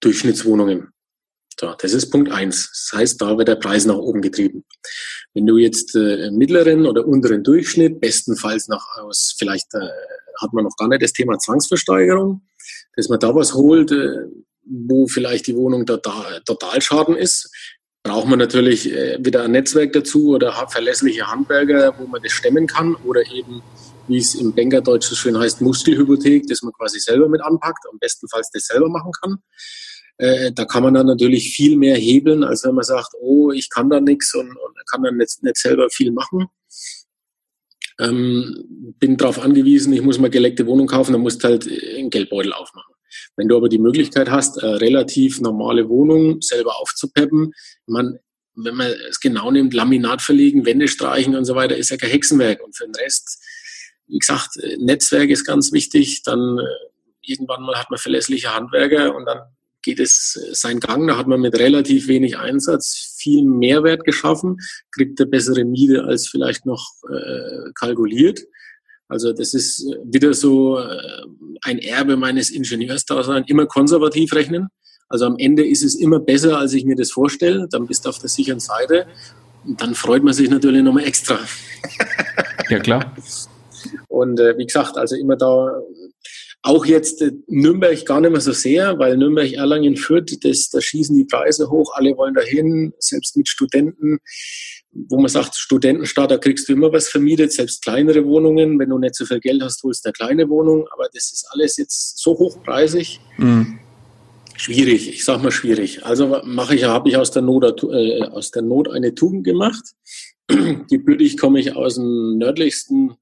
Durchschnittswohnungen. So, das ist Punkt eins. Das heißt, da wird der Preis nach oben getrieben. Wenn du jetzt äh, mittleren oder unteren Durchschnitt, bestenfalls nach aus, vielleicht äh, hat man noch gar nicht das Thema Zwangsversteigerung, dass man da was holt, äh, wo vielleicht die Wohnung total, total schaden ist, braucht man natürlich äh, wieder ein Netzwerk dazu oder verlässliche Handwerker, wo man das stemmen kann oder eben, wie es im Bankerdeutsch so schön heißt, Muskelhypothek, dass man quasi selber mit anpackt, am bestenfalls das selber machen kann. Äh, da kann man dann natürlich viel mehr hebeln, als wenn man sagt, oh, ich kann da nichts und, und kann dann nicht, nicht selber viel machen. Ähm, bin darauf angewiesen, ich muss mal geleckte Wohnung kaufen, dann musst halt einen Geldbeutel aufmachen. Wenn du aber die Möglichkeit hast, eine relativ normale Wohnung selber aufzupeppen, man, wenn man es genau nimmt, Laminat verlegen, Wände streichen und so weiter, ist ja kein Hexenwerk. Und für den Rest, wie gesagt, Netzwerk ist ganz wichtig. Dann äh, irgendwann mal hat man verlässliche Handwerker und dann geht es seinen Gang. Da hat man mit relativ wenig Einsatz viel Mehrwert geschaffen, kriegt eine bessere Miete als vielleicht noch äh, kalkuliert. Also das ist wieder so äh, ein Erbe meines Ingenieursdaseins, immer konservativ rechnen. Also am Ende ist es immer besser, als ich mir das vorstelle. Dann bist du auf der sicheren Seite. Und dann freut man sich natürlich nochmal extra. Ja, klar. Und äh, wie gesagt, also immer da auch jetzt äh, Nürnberg gar nicht mehr so sehr, weil Nürnberg, Erlangen, Fürth, das, da schießen die Preise hoch, alle wollen dahin, selbst mit Studenten, wo man sagt, Studentenstaat, da kriegst du immer was vermietet, selbst kleinere Wohnungen, wenn du nicht so viel Geld hast, holst du eine kleine Wohnung, aber das ist alles jetzt so hochpreisig. Mhm. Schwierig, ich sag mal schwierig. Also mache ich, habe ich aus der Not, äh, aus der Not eine Tugend gemacht. Gebürtig komme ich aus dem nördlichsten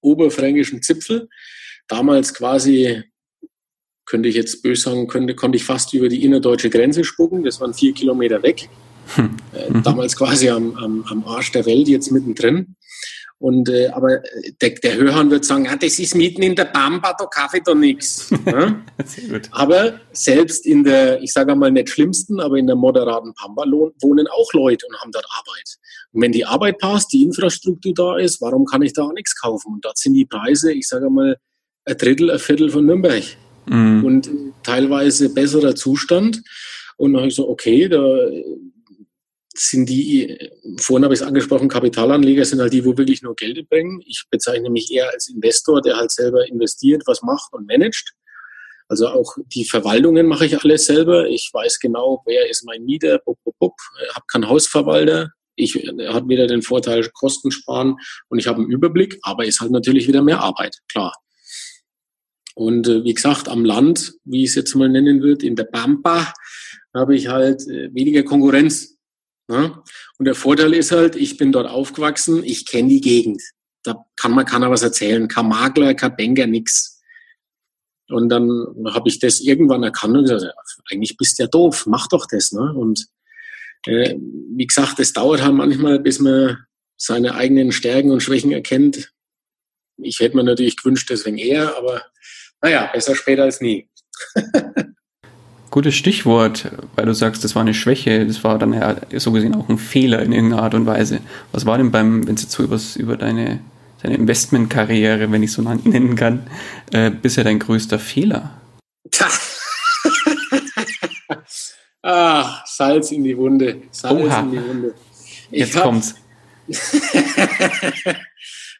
oberfränkischen Zipfel damals quasi, könnte ich jetzt böse sagen, könnte, konnte ich fast über die innerdeutsche Grenze spucken. Das waren vier Kilometer weg. Hm. Äh, damals quasi am, am, am Arsch der Welt, jetzt mittendrin. Und, äh, aber der, der Hörhahn wird sagen, ja, das ist mitten in der Bamba, da Kaffee da nichts. Ja? aber selbst in der, ich sage mal nicht schlimmsten, aber in der moderaten Pampa wohnen auch Leute und haben dort Arbeit. Und wenn die Arbeit passt, die Infrastruktur da ist, warum kann ich da auch nichts kaufen? Und dort sind die Preise, ich sage mal, ein Drittel, ein Viertel von Nürnberg. Mhm. Und teilweise besserer Zustand. Und dann habe ich so, okay, da sind die, vorhin habe ich es angesprochen, Kapitalanleger sind halt die, wo wirklich nur Geld bringen. Ich bezeichne mich eher als Investor, der halt selber investiert, was macht und managt. Also auch die Verwaltungen mache ich alles selber. Ich weiß genau, wer ist mein Mieter, bup, bup, bup. habe keinen Hausverwalter. Ich habe wieder den Vorteil Kosten sparen und ich habe einen Überblick, aber ist halt natürlich wieder mehr Arbeit, klar. Und äh, wie gesagt, am Land, wie ich es jetzt mal nennen würde, in der Pampa, habe ich halt äh, weniger Konkurrenz. Ne? Und der Vorteil ist halt, ich bin dort aufgewachsen, ich kenne die Gegend. Da kann man keiner was erzählen. Kein Makler, kein Banker, nix. Und dann habe ich das irgendwann erkannt und gesagt, eigentlich bist du ja doof, mach doch das. Ne? Und äh, wie gesagt, es dauert halt manchmal, bis man seine eigenen Stärken und Schwächen erkennt. Ich hätte mir natürlich gewünscht, deswegen eher, aber naja, besser später als nie. Gutes Stichwort, weil du sagst, das war eine Schwäche, das war dann ja so gesehen auch ein Fehler in irgendeiner Art und Weise. Was war denn beim, wenn es jetzt so übers, über deine, deine Investmentkarriere, wenn ich so nennen kann, äh, bisher dein größter Fehler? ah, Salz in die Wunde. Salz Oha. in die Wunde. Ich Jetzt hab- kommt's.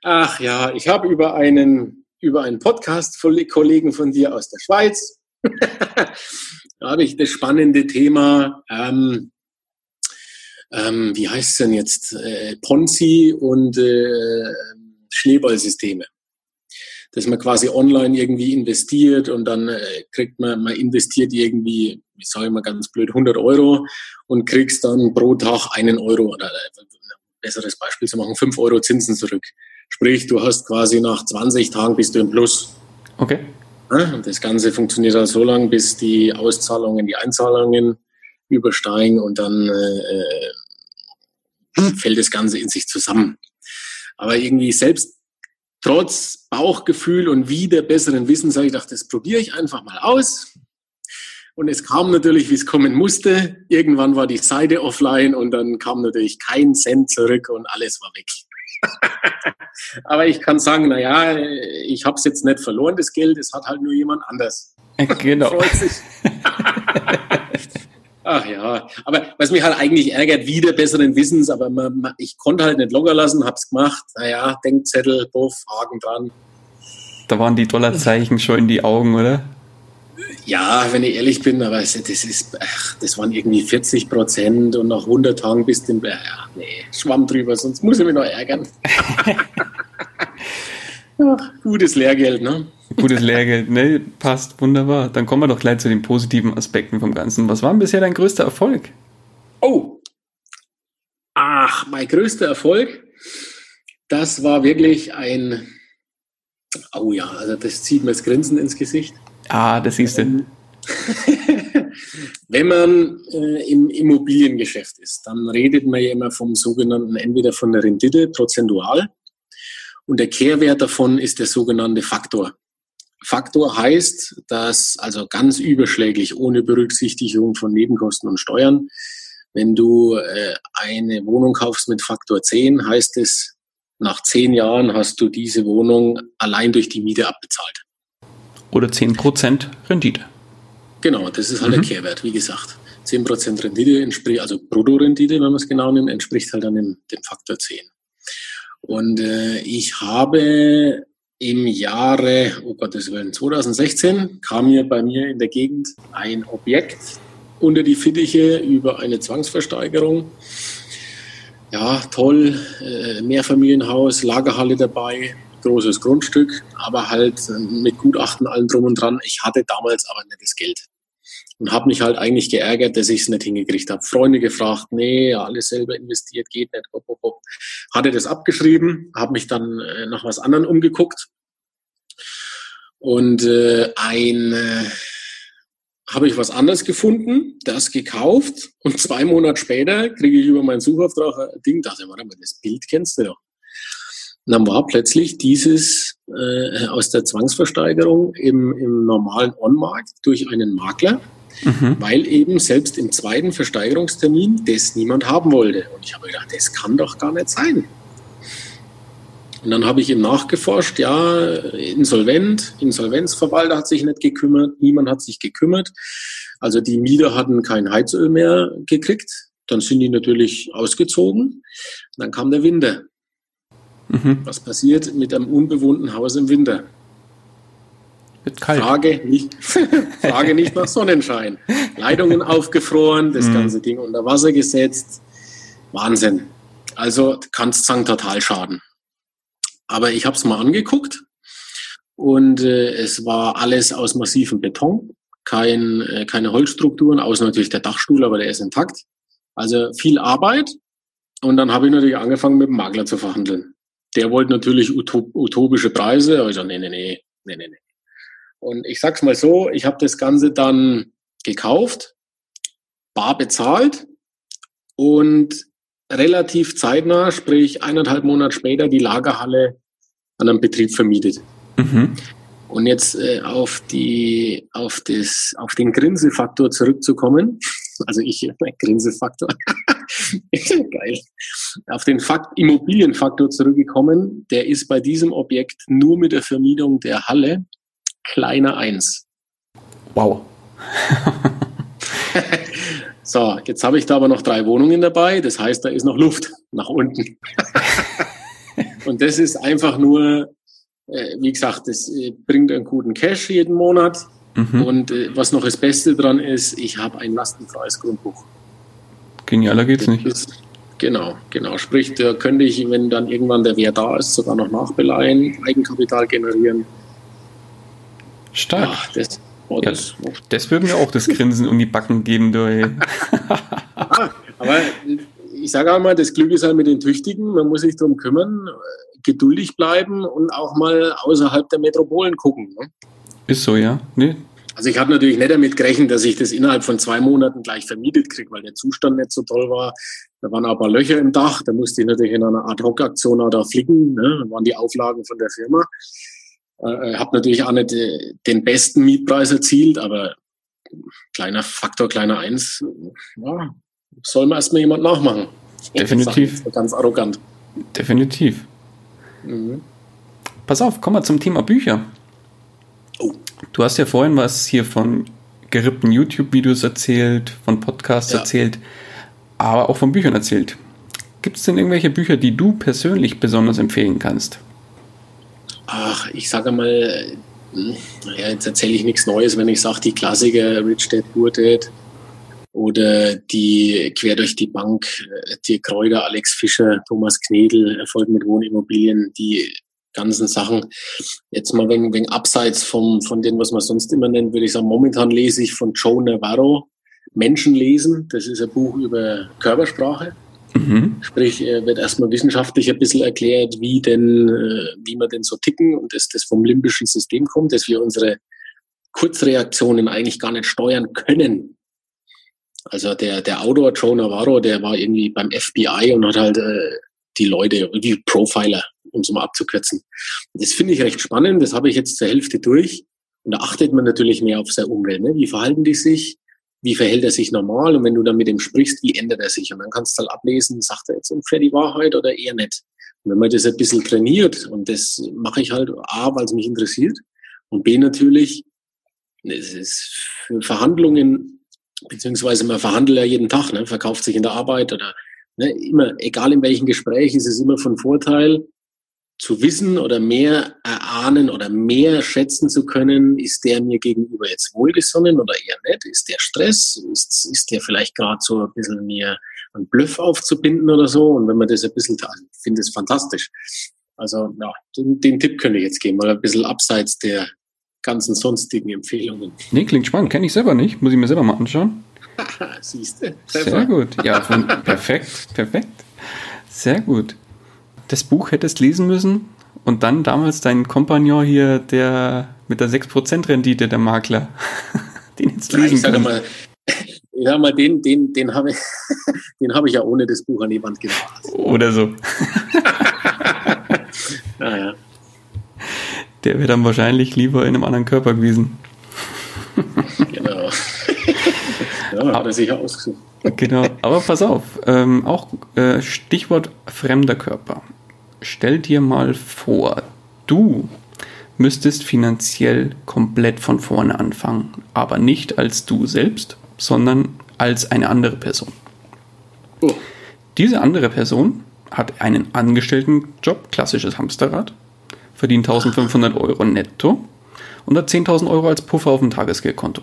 Ach ja, ich habe über einen, über einen Podcast-Kollegen von dir aus der Schweiz, da habe ich das spannende Thema, ähm, ähm, wie heißt es denn jetzt, äh, Ponzi und äh, Schneeballsysteme. Dass man quasi online irgendwie investiert und dann äh, kriegt man, man investiert irgendwie, ich sage mal ganz blöd, 100 Euro und kriegst dann pro Tag einen Euro oder äh, besseres Beispiel zu machen, 5 Euro Zinsen zurück. Sprich, du hast quasi nach 20 Tagen bist du im Plus. Okay. Ja, Und das Ganze funktioniert halt so lange, bis die Auszahlungen, die Einzahlungen übersteigen und dann äh, äh, fällt das Ganze in sich zusammen. Aber irgendwie selbst trotz Bauchgefühl und wieder besseren Wissen, sage ich, dachte, das probiere ich einfach mal aus. Und es kam natürlich, wie es kommen musste. Irgendwann war die Seite offline und dann kam natürlich kein Cent zurück und alles war weg. Aber ich kann sagen, na ja, ich habe es jetzt nicht verloren, das Geld, es hat halt nur jemand anders. Genau. Freut sich. Ach ja, aber was mich halt eigentlich ärgert, wieder besseren Wissens, aber man, man, ich konnte halt nicht locker lassen, hab's gemacht. Naja, Denkzettel, Buff, Haken dran. Da waren die Dollarzeichen schon in die Augen, oder? Ja, wenn ich ehrlich bin, aber es- das ist, ach, das waren irgendwie 40 Prozent und nach 100 Tagen bist du, im- ja, nee, Schwamm drüber, sonst muss ich mich noch ärgern. ach, gutes Lehrgeld, ne? Gutes Lehrgeld, ne? Passt wunderbar. Dann kommen wir doch gleich zu den positiven Aspekten vom Ganzen. Was war denn bisher dein größter Erfolg? Oh, ach, mein größter Erfolg, das war wirklich ein, oh ja, also das zieht mir das Grinsen ins Gesicht. Ah, das siehst du. Wenn man äh, im Immobiliengeschäft ist, dann redet man ja immer vom sogenannten, entweder von der Rendite prozentual und der Kehrwert davon ist der sogenannte Faktor. Faktor heißt, dass also ganz überschläglich, ohne Berücksichtigung von Nebenkosten und Steuern, wenn du äh, eine Wohnung kaufst mit Faktor 10, heißt es, nach zehn Jahren hast du diese Wohnung allein durch die Miete abbezahlt. Oder 10% Rendite. Genau, das ist halt Mhm. der Kehrwert, wie gesagt. 10% Rendite entspricht, also Bruttorendite, wenn man es genau nimmt, entspricht halt dann dem, dem Faktor 10. Und äh, ich habe im Jahre, oh Gottes Willen, 2016 kam mir bei mir in der Gegend ein Objekt unter die Fittiche über eine Zwangsversteigerung. Ja, toll, äh, Mehrfamilienhaus, Lagerhalle dabei, großes Grundstück, aber halt äh, mit Gutachten allem drum und dran. Ich hatte damals aber nicht das Geld und habe mich halt eigentlich geärgert, dass ich es nicht hingekriegt habe. Freunde gefragt, nee, alles selber investiert, geht nicht. Hop, hop, hop. Hatte das abgeschrieben, habe mich dann äh, nach was anderem umgeguckt und äh, ein äh, habe ich was anderes gefunden, das gekauft und zwei Monate später kriege ich über meinen Suchauftrag ein Ding, dachte, warte mal, das Bild kennst du doch. Und dann war plötzlich dieses äh, aus der Zwangsversteigerung im, im normalen On-Markt durch einen Makler, Mhm. weil eben selbst im zweiten Versteigerungstermin das niemand haben wollte. Und ich habe gedacht, das kann doch gar nicht sein. Und dann habe ich ihm nachgeforscht, ja, insolvent, Insolvenzverwalter hat sich nicht gekümmert, niemand hat sich gekümmert. Also die Mieter hatten kein Heizöl mehr gekriegt. Dann sind die natürlich ausgezogen. Dann kam der Winter. Mhm. Was passiert mit einem unbewohnten Haus im Winter? Wird kalt. Frage nicht, Frage nicht nach Sonnenschein. Leitungen aufgefroren, das Mhm. ganze Ding unter Wasser gesetzt. Wahnsinn. Also kannst sagen, total schaden. Aber ich habe es mal angeguckt und äh, es war alles aus massivem Beton, kein, äh, keine Holzstrukturen, außer natürlich der Dachstuhl, aber der ist intakt. Also viel Arbeit. Und dann habe ich natürlich angefangen, mit dem Makler zu verhandeln. Der wollte natürlich utop utopische Preise. Aber ich so, nee, nee, nee, nee, nee, nee. Und ich sag's mal so, ich habe das Ganze dann gekauft, bar bezahlt und relativ zeitnah, sprich eineinhalb Monate später, die Lagerhalle an einen Betrieb vermietet. Mhm. Und jetzt äh, auf die, auf das, auf den Grinsefaktor zurückzukommen. Also ich, äh, Grinsefaktor. Geil. Auf den Fakt, Immobilienfaktor zurückgekommen. Der ist bei diesem Objekt nur mit der Vermietung der Halle kleiner eins. Wow. so, jetzt habe ich da aber noch drei Wohnungen dabei. Das heißt, da ist noch Luft nach unten. Und das ist einfach nur äh, wie gesagt, das äh, bringt einen guten Cash jeden Monat. Mhm. Und äh, was noch das Beste dran ist, ich habe ein lastenfreies Grundbuch. Genialer geht's nicht. Ist, genau, genau. Sprich, da könnte ich, wenn dann irgendwann der Wert da ist, sogar noch nachbeleihen, Eigenkapital generieren. Stark. Ja, das, oh, das, ja, das würde mir auch das Grinsen um die Backen geben, du. aber ich sage auch mal, das Glück ist halt mit den Tüchtigen, man muss sich darum kümmern geduldig bleiben und auch mal außerhalb der Metropolen gucken. Ne? Ist so, ja. Nee. Also ich habe natürlich nicht damit gerechnet, dass ich das innerhalb von zwei Monaten gleich vermietet kriege, weil der Zustand nicht so toll war. Da waren aber Löcher im Dach, da musste ich natürlich in einer Ad-Hoc-Aktion auch da flicken. Ne? Da waren die Auflagen von der Firma. Äh, habe natürlich auch nicht äh, den besten Mietpreis erzielt, aber kleiner Faktor, kleiner Eins, ja, soll man erstmal jemand nachmachen. Definitiv. Ganz arrogant. Definitiv. Mhm. Pass auf, kommen wir zum Thema Bücher. Du hast ja vorhin was hier von gerippten YouTube-Videos erzählt, von Podcasts ja. erzählt, aber auch von Büchern erzählt. Gibt es denn irgendwelche Bücher, die du persönlich besonders empfehlen kannst? Ach, ich sage mal, ja, jetzt erzähle ich nichts Neues, wenn ich sage, die Klassiker Rich Dad Poor Dad oder die quer durch die Bank, äh, die Kräuter, Alex Fischer, Thomas Knedel, Erfolg mit Wohnimmobilien, die ganzen Sachen. Jetzt mal wegen, wegen abseits vom, von dem, was man sonst immer nennt, würde ich sagen, momentan lese ich von Joe Navarro Menschen lesen. Das ist ein Buch über Körpersprache. Mhm. Sprich, wird erstmal wissenschaftlich ein bisschen erklärt, wie denn, äh, wie wir denn so ticken und dass das vom limbischen System kommt, dass wir unsere Kurzreaktionen eigentlich gar nicht steuern können. Also der, der Autor Joe Navarro, der war irgendwie beim FBI und hat halt äh, die Leute, die Profiler, um es mal abzukürzen. Das finde ich recht spannend, das habe ich jetzt zur Hälfte durch. Und da achtet man natürlich mehr auf seine Umwelt. Ne? Wie verhalten die sich? Wie verhält er sich normal? Und wenn du dann mit ihm sprichst, wie ändert er sich? Und dann kannst du halt ablesen, sagt er jetzt ungefähr die Wahrheit oder eher nicht. Und wenn man das ein bisschen trainiert, und das mache ich halt A, weil es mich interessiert, und B natürlich, es ist für Verhandlungen beziehungsweise man verhandelt ja jeden Tag, ne, verkauft sich in der Arbeit oder ne, immer, egal in welchem Gespräch, ist es immer von Vorteil, zu wissen oder mehr erahnen oder mehr schätzen zu können, ist der mir gegenüber jetzt wohlgesonnen oder eher nicht? Ist der Stress? Ist, ist der vielleicht gerade so ein bisschen mir einen Bluff aufzubinden oder so? Und wenn man das ein bisschen, also ich finde es fantastisch. Also ja, den, den Tipp könnte ich jetzt geben, mal ein bisschen abseits der ganzen sonstigen Empfehlungen. Nee, klingt spannend. Kenne ich selber nicht. Muss ich mir selber mal anschauen. Siehst du? Sehr gut. Ja, von, perfekt, perfekt. Sehr gut. Das Buch hättest lesen müssen und dann damals dein Kompagnon hier, der mit der 6% Rendite, der Makler, den jetzt lesen ja, ich sage mal, ich sag mal, den, den, den habe ich, den ich ja ohne das Buch an die Wand gemacht. Oder so. naja. Der wäre dann wahrscheinlich lieber in einem anderen Körper gewesen. genau. ja, hat er sich ausgesucht. genau, aber pass auf, ähm, auch äh, Stichwort fremder Körper. Stell dir mal vor, du müsstest finanziell komplett von vorne anfangen, aber nicht als du selbst, sondern als eine andere Person. Oh. Diese andere Person hat einen Angestelltenjob, klassisches Hamsterrad, verdient 1500 Euro netto und hat 10.000 Euro als Puffer auf dem Tagesgeldkonto.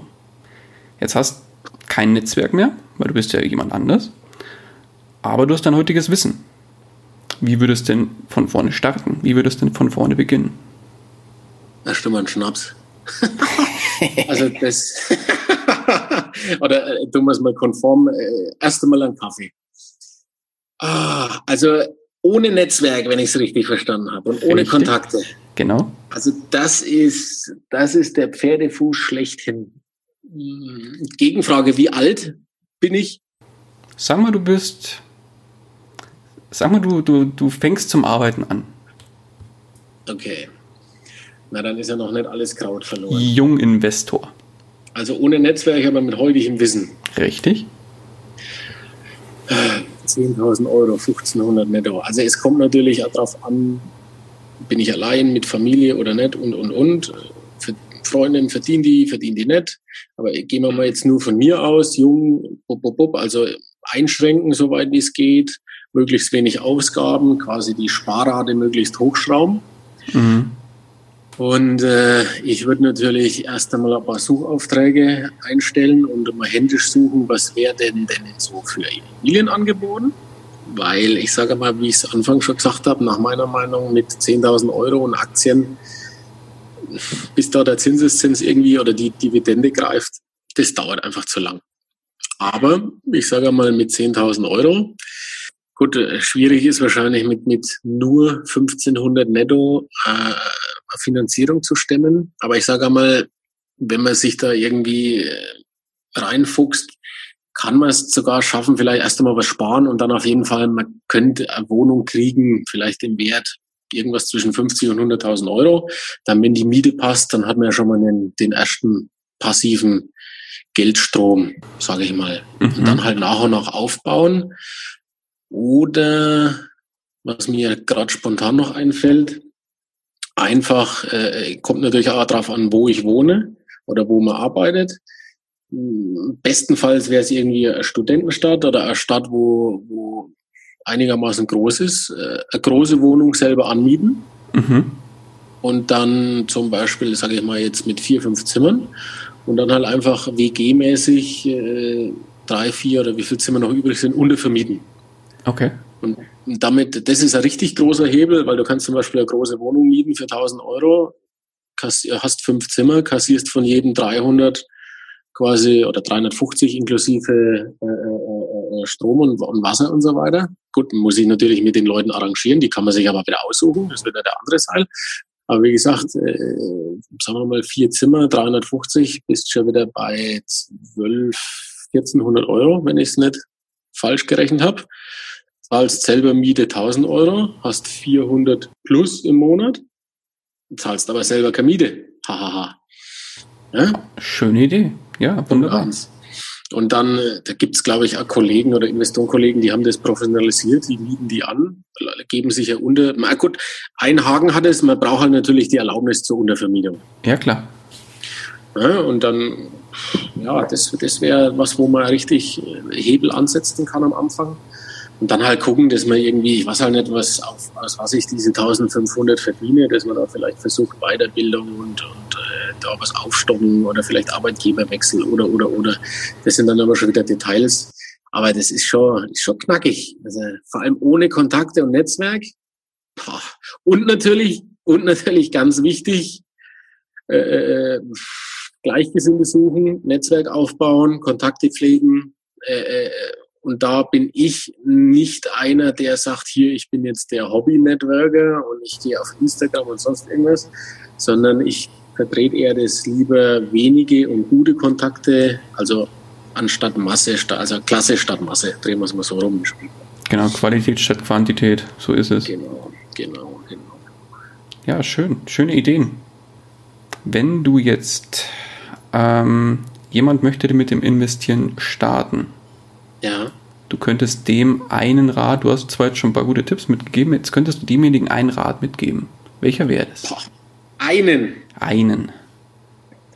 Jetzt hast kein Netzwerk mehr, weil du bist ja jemand anders, aber du hast dein heutiges Wissen. Wie würdest du denn von vorne starten? Wie würdest du denn von vorne beginnen? Erst einmal einen Schnaps. also das oder äh, du musst mal konform äh, erst einmal einen Kaffee. Ah, also ohne Netzwerk, wenn ich es richtig verstanden habe, und ohne richtig. Kontakte. Genau. Also das ist, das ist der Pferdefuß schlechthin. Gegenfrage, wie alt bin ich? Sag mal, du bist sag mal, du, du, du fängst zum Arbeiten an. Okay. Na, dann ist ja noch nicht alles Kraut verloren. Junginvestor. Also ohne Netzwerk, aber mit heutigem Wissen. Richtig. 10.000 Euro, 1500 netto. Also es kommt natürlich auch darauf an, bin ich allein mit Familie oder nicht und, und, und. Freundin verdienen die, verdienen die nicht. Aber gehen wir mal jetzt nur von mir aus, jung, bop, bop, bop, also einschränken, soweit wie es geht, möglichst wenig Ausgaben, quasi die Sparrate möglichst hochschrauben. Mhm. Und äh, ich würde natürlich erst einmal ein paar Suchaufträge einstellen und mal händisch suchen, was wäre denn denn so für Immobilien angeboten. Weil ich sage mal, wie ich es Anfang schon gesagt habe, nach meiner Meinung mit 10.000 Euro und Aktien, bis da der Zinseszins irgendwie oder die Dividende greift, das dauert einfach zu lang. Aber ich sage mal mit 10.000 Euro Gut, äh, schwierig ist wahrscheinlich mit, mit nur 1500 netto äh, Finanzierung zu stemmen. Aber ich sage einmal, wenn man sich da irgendwie äh, reinfuchst, kann man es sogar schaffen, vielleicht erst einmal was sparen und dann auf jeden Fall, man könnte eine Wohnung kriegen, vielleicht im Wert irgendwas zwischen 50 und 100.000 Euro. Dann, wenn die Miete passt, dann hat man ja schon mal den, den ersten passiven Geldstrom, sage ich mal. Mhm. Und dann halt nach und nach aufbauen. Oder was mir gerade spontan noch einfällt, einfach, äh, kommt natürlich auch darauf an, wo ich wohne oder wo man arbeitet. Bestenfalls wäre es irgendwie eine Studentenstadt oder eine Stadt, wo, wo einigermaßen groß ist, äh, eine große Wohnung selber anmieten. Mhm. Und dann zum Beispiel, sage ich mal jetzt mit vier, fünf Zimmern und dann halt einfach WG-mäßig äh, drei, vier oder wie viele Zimmer noch übrig sind, untervermieten. Okay. Und damit, das ist ein richtig großer Hebel, weil du kannst zum Beispiel eine große Wohnung mieten für 1000 Euro, hast fünf Zimmer, kassierst von jedem 300 quasi oder 350 inklusive äh, äh, äh, Strom und, und, Wasser und so weiter. Gut, muss ich natürlich mit den Leuten arrangieren, die kann man sich aber wieder aussuchen, das wird ja der andere Teil. Aber wie gesagt, äh, sagen wir mal vier Zimmer, 350, bist schon wieder bei 12, 1400 Euro, wenn ich es nicht falsch gerechnet habe zahlst selber Miete 1000 Euro, hast 400 plus im Monat, zahlst aber selber keine Miete. Hahaha. Ja? Schöne Idee. Ja, wunderbar. Und dann, äh, da gibt's glaube ich, auch Kollegen oder Investorenkollegen, die haben das professionalisiert, die mieten die an, geben sich ja unter. Na gut, ein Haken hat es, man braucht halt natürlich die Erlaubnis zur Untervermietung. Ja, klar. Ja, und dann, ja, das, das wäre was, wo man richtig äh, Hebel ansetzen kann am Anfang. Und dann halt gucken, dass man irgendwie, ich weiß halt nicht, was, auf, aus was ich diese 1500 verdiene, dass man da vielleicht versucht, Weiterbildung und, und äh, da was aufstocken oder vielleicht Arbeitgeberwechsel oder, oder, oder. Das sind dann aber schon wieder Details. Aber das ist schon, ist schon knackig. Also vor allem ohne Kontakte und Netzwerk. Und natürlich, und natürlich ganz wichtig, äh, äh, Gleichgesinnte suchen, Netzwerk aufbauen, Kontakte pflegen, äh, äh und da bin ich nicht einer, der sagt, hier, ich bin jetzt der Hobby-Networker und ich gehe auf Instagram und sonst irgendwas, sondern ich vertrete eher das lieber wenige und gute Kontakte, also anstatt Masse, also Klasse statt Masse, drehen wir es mal so rum. Genau, Qualität statt Quantität, so ist es. Genau, genau, genau. Ja, schön, schöne Ideen. Wenn du jetzt ähm, jemand möchte mit dem Investieren starten, ja. Du könntest dem einen Rat, du hast zwar jetzt schon ein paar gute Tipps mitgegeben, jetzt könntest du demjenigen einen Rat mitgeben. Welcher wäre das? Boah. Einen. Einen.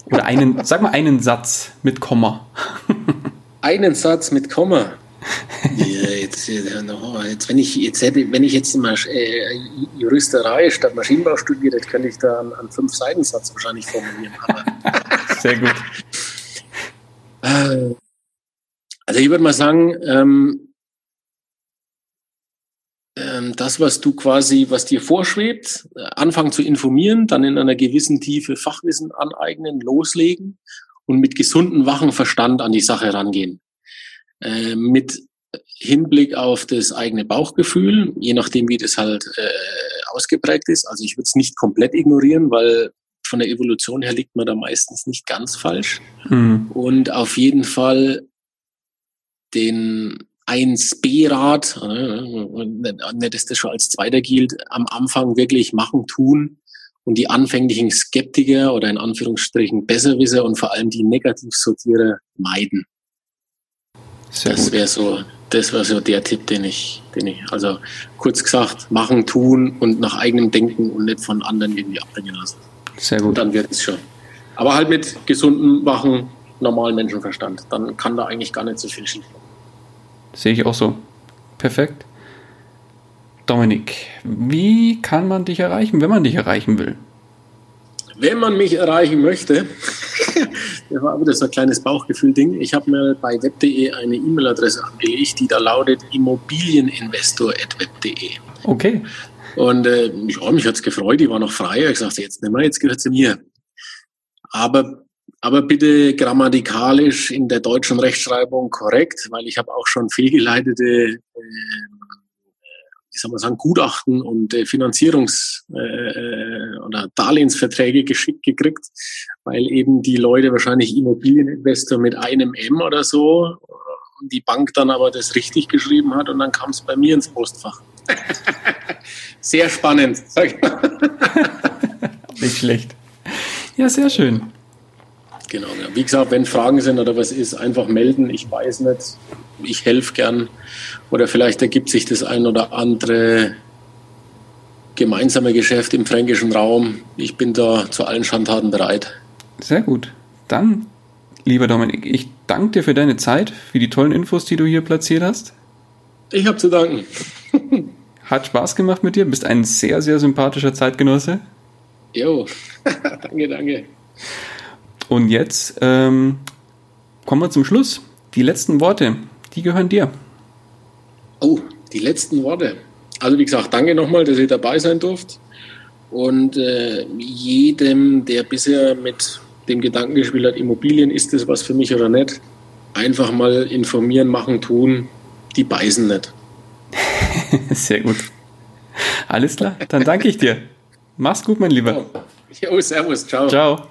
Oder einen, sag mal einen Satz mit Komma. einen Satz mit Komma. ja, jetzt, jetzt, wenn ich jetzt hätte, wenn ich jetzt mal äh, Juristerei statt Maschinenbau studiert hätte, könnte ich da einen, einen fünf Seiten Satz wahrscheinlich formulieren. Sehr gut. Äh, also ich würde mal sagen, ähm, ähm, das, was du quasi, was dir vorschwebt, äh, anfangen zu informieren, dann in einer gewissen Tiefe Fachwissen aneignen, loslegen und mit gesundem, wachen Verstand an die Sache rangehen. Äh, mit Hinblick auf das eigene Bauchgefühl, je nachdem, wie das halt äh, ausgeprägt ist. Also ich würde es nicht komplett ignorieren, weil von der Evolution her liegt man da meistens nicht ganz falsch. Mhm. Und auf jeden Fall den 1b-Rat, nicht, dass das schon als zweiter gilt, am Anfang wirklich machen, tun und die anfänglichen Skeptiker oder in Anführungsstrichen Besserwisser und vor allem die Negativsortierer meiden. Sehr das wäre so, das wäre so der Tipp, den ich, den ich, also kurz gesagt, machen, tun und nach eigenem Denken und nicht von anderen irgendwie abbringen lassen. Sehr gut. Und dann wird es schon. Aber halt mit gesundem, wachen, normalen Menschenverstand. Dann kann da eigentlich gar nicht so viel schief Sehe ich auch so. Perfekt. Dominik, wie kann man dich erreichen, wenn man dich erreichen will? Wenn man mich erreichen möchte, das war wieder so ein kleines Bauchgefühl-Ding. Ich habe mir bei web.de eine E-Mail-Adresse angelegt, die da lautet immobilieninvestor.web.de. Okay. Und äh, ja, mich hat es gefreut, die war noch frei. Ich sagte, jetzt nimm mal, jetzt gehört sie mir. Aber, aber bitte grammatikalisch in der deutschen Rechtschreibung korrekt, weil ich habe auch schon fehlgeleitete äh, wie soll man sagen, Gutachten und äh, Finanzierungs- äh, oder Darlehensverträge geschickt gekriegt, weil eben die Leute wahrscheinlich Immobilieninvestor mit einem M oder so und die Bank dann aber das richtig geschrieben hat und dann kam es bei mir ins Postfach. sehr spannend. Nicht schlecht. Ja, sehr schön. Genau, ja. wie gesagt, wenn Fragen sind oder was ist, einfach melden. Ich weiß nicht, ich helfe gern. Oder vielleicht ergibt sich das ein oder andere gemeinsame Geschäft im fränkischen Raum. Ich bin da zu allen Schandtaten bereit. Sehr gut. Dann, lieber Dominik, ich danke dir für deine Zeit, für die tollen Infos, die du hier platziert hast. Ich habe zu danken. Hat Spaß gemacht mit dir, bist ein sehr, sehr sympathischer Zeitgenosse. Jo, danke, danke. Und jetzt ähm, kommen wir zum Schluss. Die letzten Worte, die gehören dir. Oh, die letzten Worte. Also wie gesagt, danke nochmal, dass ihr dabei sein durft. Und äh, jedem, der bisher mit dem Gedanken gespielt hat, Immobilien, ist das was für mich oder nicht, einfach mal informieren, machen, tun. Die beißen nicht. Sehr gut. Alles klar, dann danke ich dir. Mach's gut, mein Lieber. Jo, servus, ciao. Ciao.